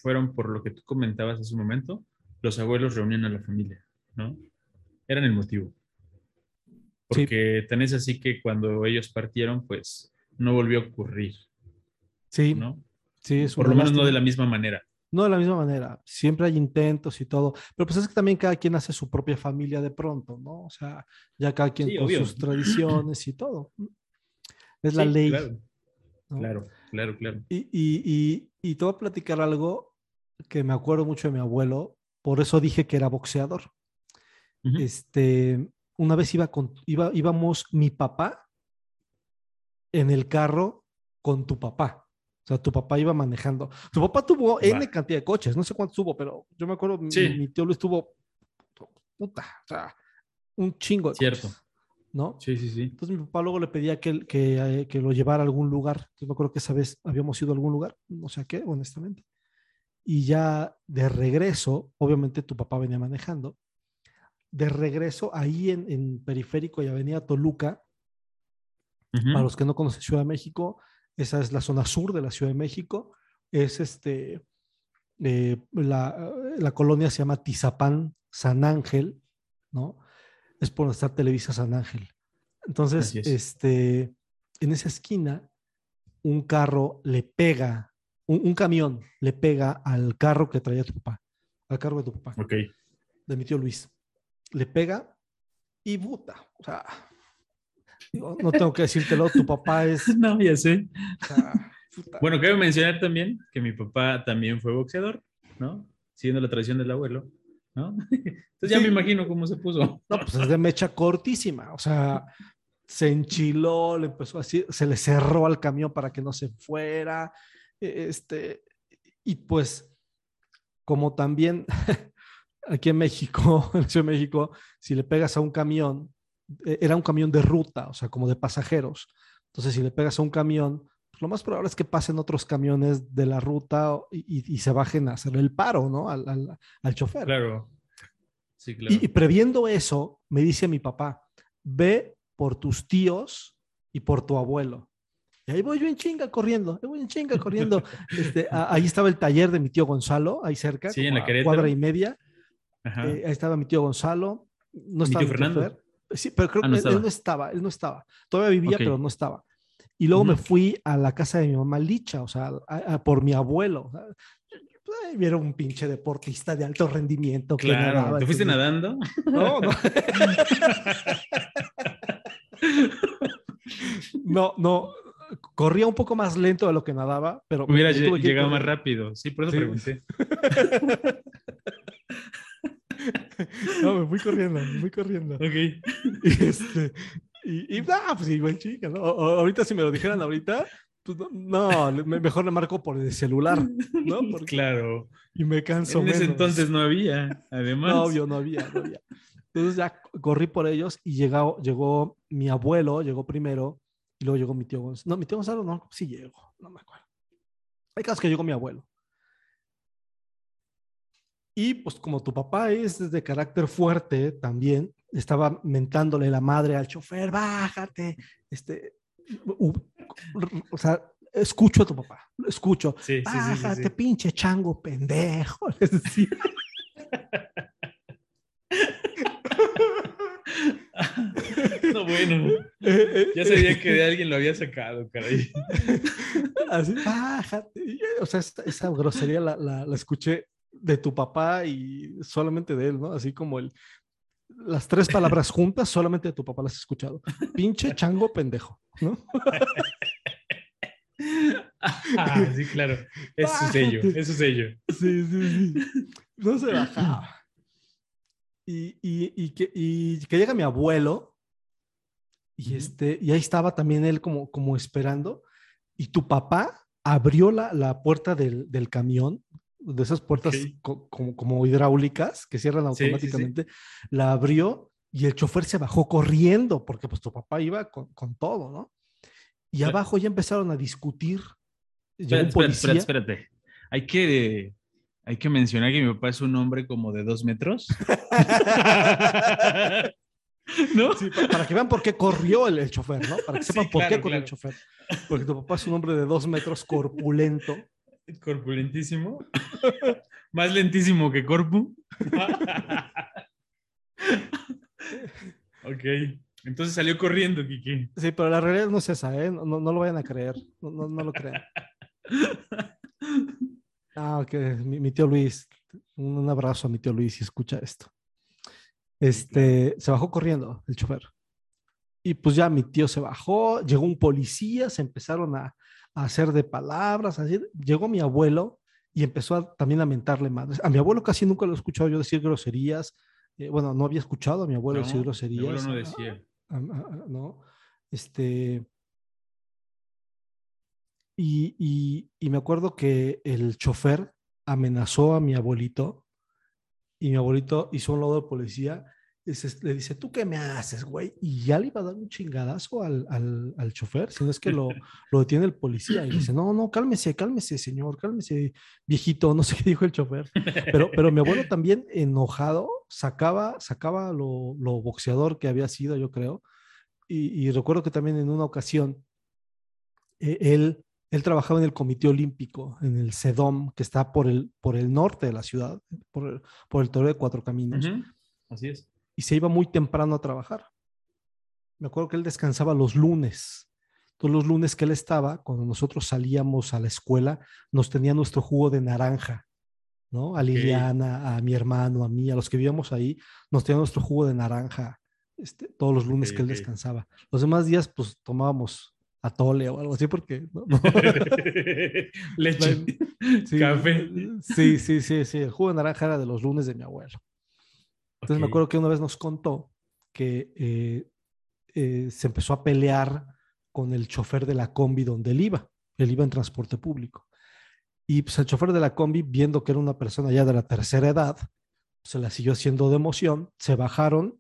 fueron por lo que tú comentabas hace un momento, los abuelos reunían a la familia, ¿no? Eran el motivo. Porque tenés así que cuando ellos partieron, pues no volvió a ocurrir. Sí. ¿no? Sí, es Por lo menos no de la misma manera. No de la misma manera. Siempre hay intentos y todo. Pero pues es que también cada quien hace su propia familia de pronto, ¿no? O sea, ya cada quien con sus tradiciones y todo. Es la ley. Claro, claro, claro, Y, y, y, y, te voy a platicar algo que me acuerdo mucho de mi abuelo. Por eso dije que era boxeador. Este, una vez iba con, iba, íbamos mi papá en el carro con tu papá. O sea, tu papá iba manejando. Tu papá tuvo N cantidad de coches, no sé cuántos tuvo, pero yo me acuerdo, mi, tío Luis tuvo, puta, o sea, un chingo de Cierto. ¿no? Sí, sí, sí. Entonces mi papá luego le pedía que, que, eh, que, lo llevara a algún lugar. Entonces me acuerdo que esa vez habíamos ido a algún lugar, no sé a qué, honestamente. Y ya de regreso, obviamente tu papá venía manejando. De regreso, ahí en, en Periférico y Avenida Toluca, para los que no conocen Ciudad de México, esa es la zona sur de la Ciudad de México, es este, eh, la, la, colonia se llama Tizapán San Ángel, ¿no? Es por donde está Televisa San Ángel. Entonces, este, en esa esquina, un carro le pega, un, un, camión le pega al carro que traía tu papá, al carro de tu papá. Ok. De mi tío Luis. Le pega y puta, o sea, no tengo que decírtelo, tu papá es. No, ya sé. bueno, quiero mencionar también que mi papá también fue boxeador, ¿no? Siguiendo la tradición del abuelo, ¿no? Entonces ya me imagino cómo se puso. No, pues es de mecha cortísima, o sea, se enchiló, le empezó así, se le cerró al camión para que no se fuera, e, este, y pues, como también aquí en México, en Ciudad de México, si le pegas a un camión, era un camión de ruta, o sea, como de pasajeros. Entonces, si le pegas a un camión, pues lo más probable es que pasen otros camiones de la ruta y, y se bajen a hacerle el paro, ¿no? Al, al, al chofer. Claro. Sí, claro. Y, y, previendo eso, me dice mi papá, ve por tus tíos y por tu abuelo. Y ahí voy yo en chinga corriendo, ahí voy en chinga corriendo. Este, a, ahí estaba el taller de mi tío Gonzalo, ahí cerca, sí, en la cuadra y media. Eh, ahí estaba mi tío Gonzalo. No estaba mi tío Fernando. Sí, pero creo ah, no que él, él, no estaba, él no estaba. Todavía vivía, okay. pero no estaba. Y luego uh -huh. me fui a la casa de mi mamá Licha, o sea, a, a, por mi abuelo. Era un pinche deportista de alto rendimiento. Claro, nadaba, ¿te fuiste nadando? No, no. no, no. Corría un poco más lento de lo que nadaba, pero... Hubiera llegado más rápido, sí, por eso sí. pregunté. No, me fui corriendo, me fui corriendo. Ok. Y, este, y, y ah, pues igual chica, ¿no? O, ahorita si me lo dijeran ahorita, pues no, no, mejor le marco por el celular, ¿no? Porque, claro. Y me canso En menos. ese entonces no había, además. No, obvio, no había, no había. Entonces ya corrí por ellos y llegó, llegó mi abuelo, llegó primero, y luego llegó mi tío Gonzalo. No, mi tío Gonzalo no, sí llegó, no me acuerdo. Hay casos que llegó mi abuelo. Y pues como tu papá es de carácter fuerte también, estaba mentándole la madre al chofer, bájate, este, o sea, escucho a tu papá, escucho, sí, bájate, sí, sí, pinche chango pendejo, les decía. no, bueno, ya sabía que de alguien lo había sacado, caray. Así, bájate, o sea, esa, esa grosería la, la, la escuché de tu papá y solamente de él, ¿no? Así como el, las tres palabras juntas, solamente de tu papá las has escuchado. Pinche chango pendejo, ¿no? Ah, sí, claro. Es su sello, es su sello. Sí, sí, sí. No se bajaba. Y, y, y, que, y que llega mi abuelo y, este, y ahí estaba también él como, como esperando y tu papá abrió la, la puerta del, del camión de esas puertas okay. co como, como, hidráulicas que cierran automáticamente, sí, sí, sí. la abrió y el chofer se bajó corriendo porque pues tu papá iba con, con todo, ¿no? Y Pero, abajo ya empezaron a discutir. Espérate, espérate, espérate, espérate, Hay que, hay que mencionar que mi papá es un hombre como de dos metros. ¿No? Sí, para que vean por qué corrió el, el chofer, ¿no? Para que Sí, sepan por qué claro, corrió el chofer. Porque tu papá es un hombre de dos metros corpulento. Corpulentísimo. Más lentísimo que Corpu. ok. Entonces salió corriendo, Kiki. Sí, pero la realidad no es esa, ¿eh? No, no- lo vayan a creer. No, no, no lo crean. Ah, ok. Mi, mi tío Luis. Un, un abrazo a mi tío Luis si escucha esto. Este, se bajó corriendo el chofer. Y pues ya mi tío se bajó, llegó un policía, se empezaron a, a hacer de palabras, así. Llegó mi abuelo y empezó a- también a mentarle madres. A mi abuelo casi nunca lo he escuchado yo decir groserías. Eh, bueno, no había escuchado a mi abuelo No, decir mi groserías. abuelo no Ah, decía. Ah, ah, ¿no? Este. Y, y- y me acuerdo que el chofer amenazó a mi abuelito y mi abuelito hizo un lado de policía le dice, ¿tú qué me haces, güey? Y ya le iba a dar un chingadazo al, al, al chofer, si no es que lo, lo detiene el policía y dice, no, no, cálmese, cálmese, señor, cálmese, viejito, no sé qué dijo el chofer. Pero, pero mi abuelo también enojado sacaba, sacaba lo, lo boxeador que había sido, yo creo. Y, y recuerdo que también en una ocasión eh, él, él trabajaba en el Comité Olímpico, en el CEDOM, que está por el, por el norte de la ciudad, por el, por el Toreo de Cuatro Caminos, Así es. Y se iba muy temprano a trabajar. Me acuerdo que él descansaba los lunes. Todos los lunes que él estaba, cuando nosotros salíamos a la escuela, nos tenía nuestro jugo de naranja, ¿no? A Liliana, a mi hermano, a mí, a los que vivíamos ahí, nos tenía nuestro jugo de naranja este, todos los lunes que él descansaba. Los demás días, pues tomábamos atole o algo así, porque no. Leche. Sí, Café. Sí, sí, sí, sí. El jugo de naranja era de los lunes de mi abuelo. Entonces me acuerdo que una vez nos contó que eh, eh, se empezó a pelear con el chofer de la combi donde él iba. Él iba en transporte público. Y pues el chofer de la combi, viendo que era una persona ya de la tercera edad, se la siguió haciendo de emoción, se bajaron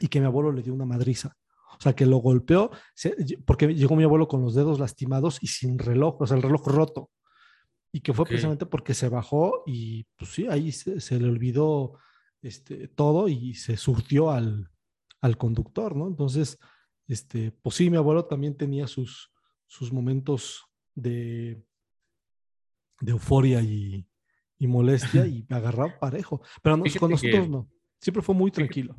y que mi abuelo le dio una madriza. O sea, que lo golpeó, se- porque llegó mi abuelo con los dedos lastimados y sin reloj, o sea, el reloj roto. Y que fue Ok. precisamente porque se bajó y pues sí, ahí se, se le olvidó este, todo y se surtió al, al conductor, ¿no? Entonces, este, pues sí, mi abuelo también tenía sus, sus momentos de, de euforia y, y molestia y agarraba parejo. Pero no- con nosotros que- no. Siempre fue muy tranquilo.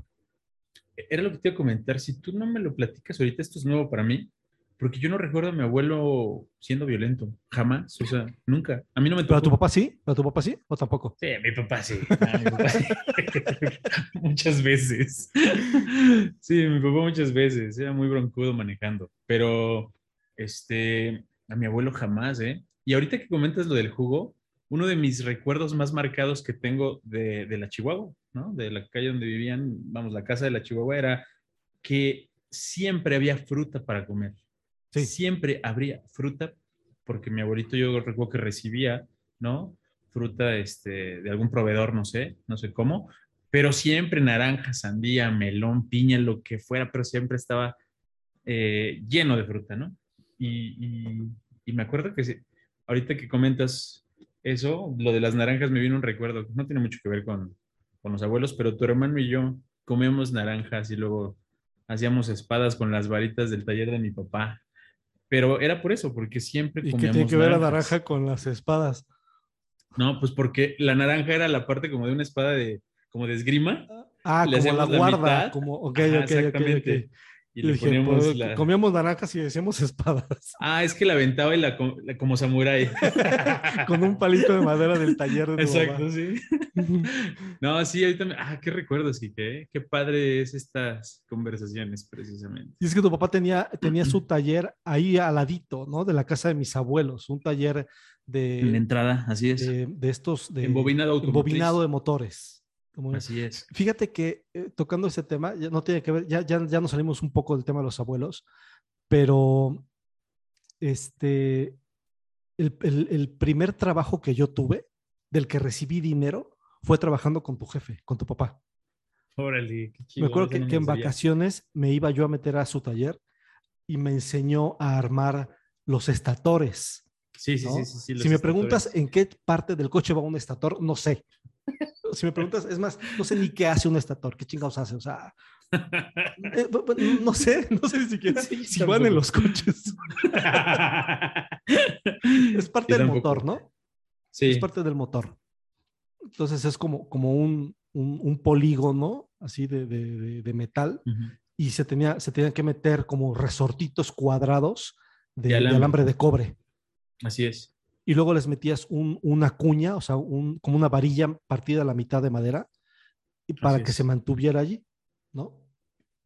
Era lo que te iba a comentar. Si tú no me lo platicas ahorita, esto es nuevo para mí, porque yo no recuerdo a mi abuelo siendo violento. Jamás. O sea, nunca. A mí no me ¿Pero a tu tocó. papá sí? ¿Pero a tu papá sí? ¿O tampoco? Sí, a mi papá sí. A mi papá sí. muchas veces. Sí, mi papá muchas veces. Era muy broncudo manejando. Pero, este, a mi abuelo jamás, ¿eh? Y ahorita que comentas lo del jugo, uno de mis recuerdos más marcados que tengo de, de la Chihuahua, ¿no? De la calle donde vivían, vamos, la casa de la Chihuahua era que siempre había fruta para comer. Siempre habría fruta, porque mi abuelito yo recuerdo que recibía, ¿no? Fruta este, de algún proveedor, no sé, no sé cómo, pero siempre naranja, sandía, melón, piña, lo que fuera, pero siempre estaba eh, lleno de fruta, ¿no? Y, y- y me acuerdo que sí, ahorita que comentas eso, lo de las naranjas me vino un recuerdo, no tiene mucho que ver con, con los abuelos, pero tu hermano y yo comíamos naranjas y luego hacíamos espadas con las varitas del taller de mi papá. Pero era por eso, porque siempre ¿Y qué tiene que ver la naranja con las espadas? No, pues porque la naranja era la parte como de una espada de, como de esgrima. Ah, Le como la guarda, como, ok, Ajá, ok, exactamente. Y le dije, poníamos pues, la... comíamos naranjas y decíamos espadas, Ah, es que la aventaba y la, co- la- como samurái. con un palito de madera del taller de tu Exacto, mamá. sí. No, sí, ahorita me... Ah, qué recuerdos, Kike. Qué padre es estas conversaciones, precisamente. Y es que tu papá tenía, tenía su taller ahí al ladito, ¿no? De la casa de mis abuelos, un taller En la de, entrada, así es. de, de estos, de Embobinado automotriz. embobinado de motores. Como. Así es. Fíjate que eh, tocando ese tema, ya no tiene que ver, ya, ya, ya nos salimos un poco del tema de los abuelos, pero este, el, el- el primer trabajo que yo tuve, del que recibí dinero, fue trabajando con tu jefe, con tu papá. Órale, qué chido. me acuerdo que, que en vacaciones me iba yo a meter a su taller y me enseñó a armar los estatores. Sí, sí, ¿no? sí, sí, sí, si me estatores. preguntas en qué parte del coche va un estator, no sé. Si me preguntas, es más, no sé ni qué hace un estator, qué chingados hace. O sea, Eh, no sé, no sé ni siquiera Sí, si van en los coches. Es parte Yo del tampoco. motor, ¿no? Sí. Es parte del motor. Entonces es como, como un, un, un polígono así de, de- de- de metal y se tenía, se tenían que meter como resortitos cuadrados de, De de alambre. alambre de cobre. Así es. Y luego les metías un- una cuña, o sea, un, como una varilla partida a la mitad de madera y para Así que es. se mantuviera allí, ¿no?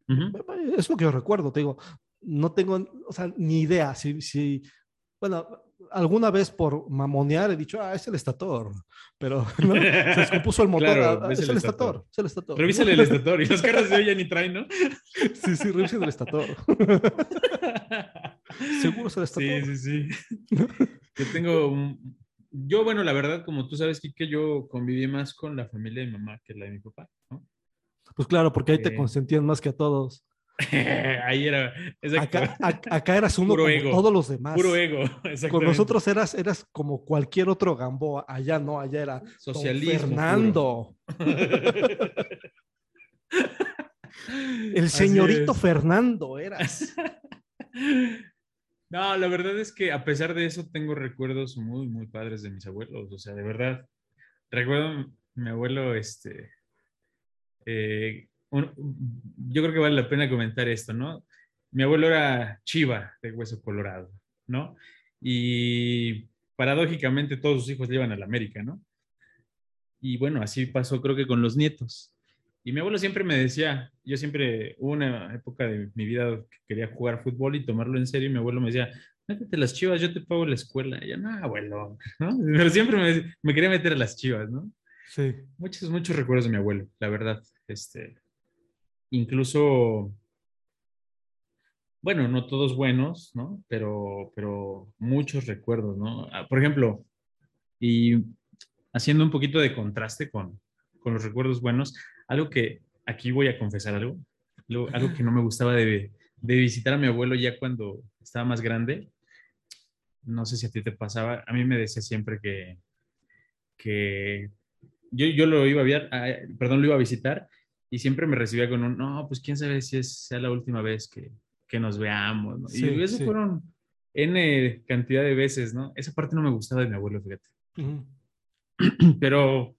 Ujú. Es lo que yo recuerdo, te digo, no tengo, o sea, ni idea si, si bueno, alguna vez por mamonear he dicho, ah, es el estator, pero ¿no? se descompuso el motor, Claro, ah, es es, el el estator. estator, es el estator. Revísale el estator y los carros de hoy ya ni traen, ¿no? Sí, sí, revisen el estator. Seguro es el estator. Sí, sí, sí. Yo tengo un... Yo, bueno, la verdad, como tú sabes, que yo conviví más con la familia de mi mamá que la de mi papá, ¿no? Pues claro, porque ahí te Eh, consentían más que a todos. Ahí era, Acá, ac- acá eras uno Puro como ego. todos los demás. puro ego, Con nosotros eras, eras como cualquier otro Gamboa. Allá no, allá era Socialismo. Fernando. El señorito. Fernando eras. No, la verdad es que a pesar de eso tengo recuerdos muy, muy padres de mis abuelos. O sea, de verdad, recuerdo mi abuelo, este, eh, yo creo que vale la pena comentar esto, ¿no? Mi abuelo era chiva de hueso colorado, ¿no? Y paradójicamente todos sus hijos le iban a la América, ¿no? Y bueno, así pasó creo que con los nietos. Y mi abuelo siempre me decía, yo siempre, hubo una época de mi vida que quería jugar fútbol y tomarlo en serio, y mi abuelo me decía, métete las chivas, yo te pago la escuela. Y yo, no, abuelo, ¿no? Pero siempre me, me quería meter a las chivas, ¿no? Sí. Muchos, muchos recuerdos de mi abuelo, la verdad. Este, incluso, bueno, no todos buenos, ¿no? Pero, pero muchos recuerdos, ¿no? Ah, Por ejemplo, y haciendo un poquito de contraste con, con los recuerdos buenos, algo que aquí voy a confesar algo, lo- algo que no me gustaba de, de visitar a mi abuelo ya cuando estaba más grande. No sé si a ti te pasaba, a mí me decía siempre que, que yo, yo lo iba a ver, ah, perdón, lo iba a visitar y siempre me recibía con un, no, pues quién sabe si es, sea la última vez que, que nos veamos, ¿no? Sí, y eso sí. fueron N cantidad de veces, ¿no? Esa parte no me gustaba de mi abuelo, fíjate. Pero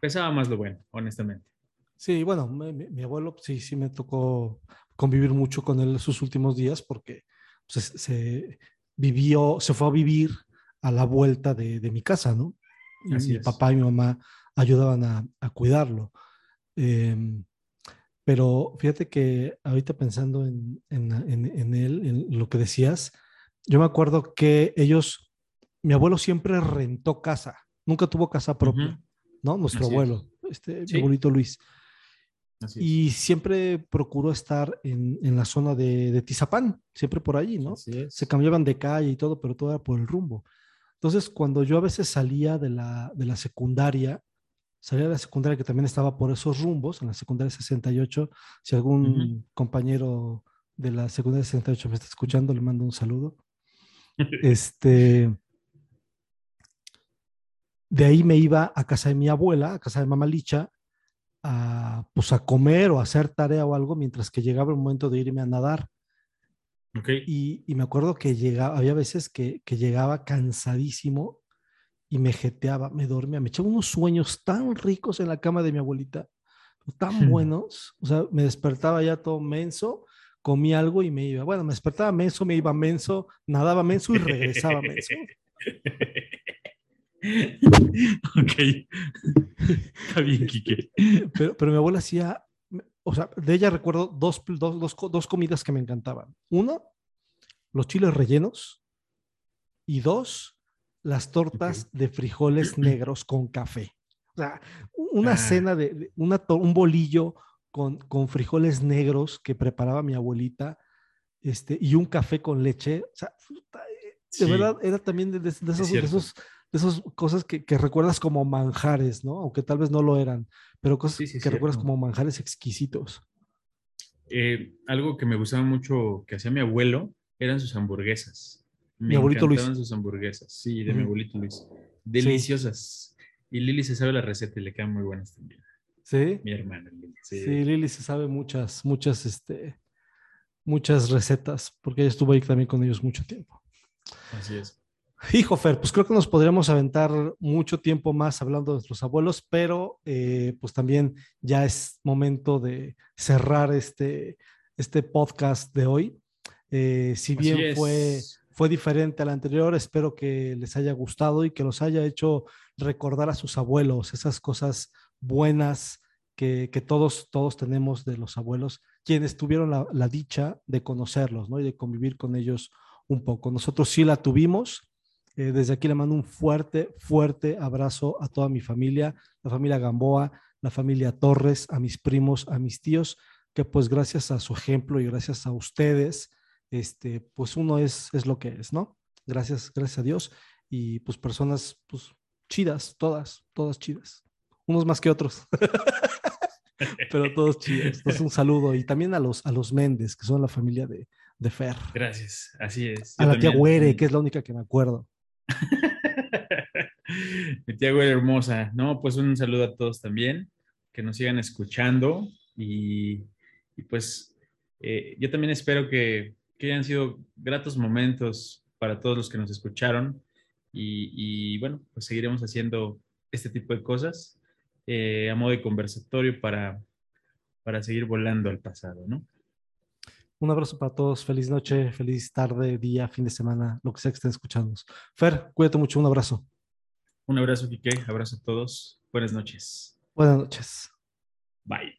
pesaba más lo bueno, honestamente. Sí, bueno, mi, mi- abuelo sí, sí me tocó convivir mucho con él sus últimos días porque pues, se, vivió, se fue a vivir a la vuelta de, de mi casa, ¿no? Y Así mi es. papá y mi mamá ayudaban a, a cuidarlo. Em, pero fíjate que ahorita pensando en, en- en- en él, en lo que decías, yo me acuerdo que ellos, mi abuelo siempre rentó casa, nunca tuvo casa propia, Ujú. ¿No? Nuestro Así es. abuelo, este, Sí. mi abuelito Luis. Así es. Y siempre procuró estar en, en la zona de, de Tizapán, siempre por allí, ¿no? Se cambiaban de calle y todo, pero todo era por el rumbo. Entonces, cuando yo a veces salía de la, de la secundaria, salía de la secundaria que también estaba por esos rumbos, en la secundaria 68, si algún compañero de la secundaria 68 me está escuchando, le mando un saludo. Este, de ahí me iba a casa de mi abuela, a casa de mamá Licha, a, pues a comer o a hacer tarea o algo, mientras que llegaba el momento de irme a nadar. Y, y me acuerdo que llegaba, había veces que, que llegaba cansadísimo y me jeteaba, me dormía, me echaba unos sueños tan ricos en la cama de mi abuelita, tan Hmm. buenos, o sea, me despertaba ya todo menso, comía algo y me iba. Bueno, me despertaba menso, me iba menso, nadaba menso y regresaba menso. ok. Está bien, Quique. Pero, pero mi abuela hacía, o sea, de ella recuerdo dos, dos, dos, dos comidas que me encantaban. Uno, los chiles rellenos. Y dos, las tortas de frijoles negros con café. O sea, una Ah. cena de, de- una, un bolillo con, con frijoles negros que preparaba mi abuelita este, y un café con leche. O sea, eh, de Sí. verdad era también de, de- de esos, cierto. esos, de esas cosas que, que recuerdas como manjares, ¿no? Aunque tal vez no lo eran, pero cosas Sí, sí, que recuerdas como manjares exquisitos. Eh, algo que me gustaba mucho que hacía mi abuelo eran sus hamburguesas. Me Mi abuelito Luis. sus hamburguesas. Sí, de mi abuelito Luis. Deliciosas. Y Lili se sabe la receta y le quedan muy buenas también. Sí. Mi hermana Lili. Sí, Sí. Lili se sabe muchas, muchas, este, muchas recetas, porque ella estuvo ahí también con ellos mucho tiempo. Así es. Hijo, Fer, pues creo que nos podríamos aventar mucho tiempo más hablando de nuestros abuelos, pero eh, pues también ya es momento de cerrar este, este podcast de hoy. Eh, si bien fue, fue diferente al anterior, espero que les haya gustado y que los haya hecho recordar a sus abuelos, esas cosas buenas que, que todos, todos tenemos de los abuelos, quienes tuvieron la, la dicha de conocerlos ¿no? y de convivir con ellos un poco. Nosotros sí la tuvimos. Eh, desde aquí le mando un fuerte, fuerte abrazo a toda mi familia, la familia Gamboa, la familia Torres, a mis primos, a mis tíos, que pues gracias a su ejemplo y gracias a ustedes, este, pues uno es, es lo que es, ¿no? Gracias, gracias a Dios. Y pues personas, pues chidas, todas, todas chidas. Unos más que otros. Pero todos chidos. Entonces, un saludo. Y también a los, a los Méndez, que son la familia de, de Fer. Gracias, así es. A Yo la tía. Güere, que es la única que me acuerdo. Güera hermosa. No, pues un saludo a todos también, que nos sigan escuchando y, y pues eh, yo también espero que, que hayan sido gratos momentos para todos los que nos escucharon y, y, bueno, pues seguiremos haciendo este tipo de cosas eh, a modo de conversatorio para, para seguir volando al pasado, ¿no? Un abrazo para todos. Feliz noche, feliz tarde, día, fin de semana, lo que sea que estén escuchando. Fer, cuídate mucho. Un abrazo. Un abrazo, Kike. Abrazo a todos. Buenas noches. Buenas noches. Bye.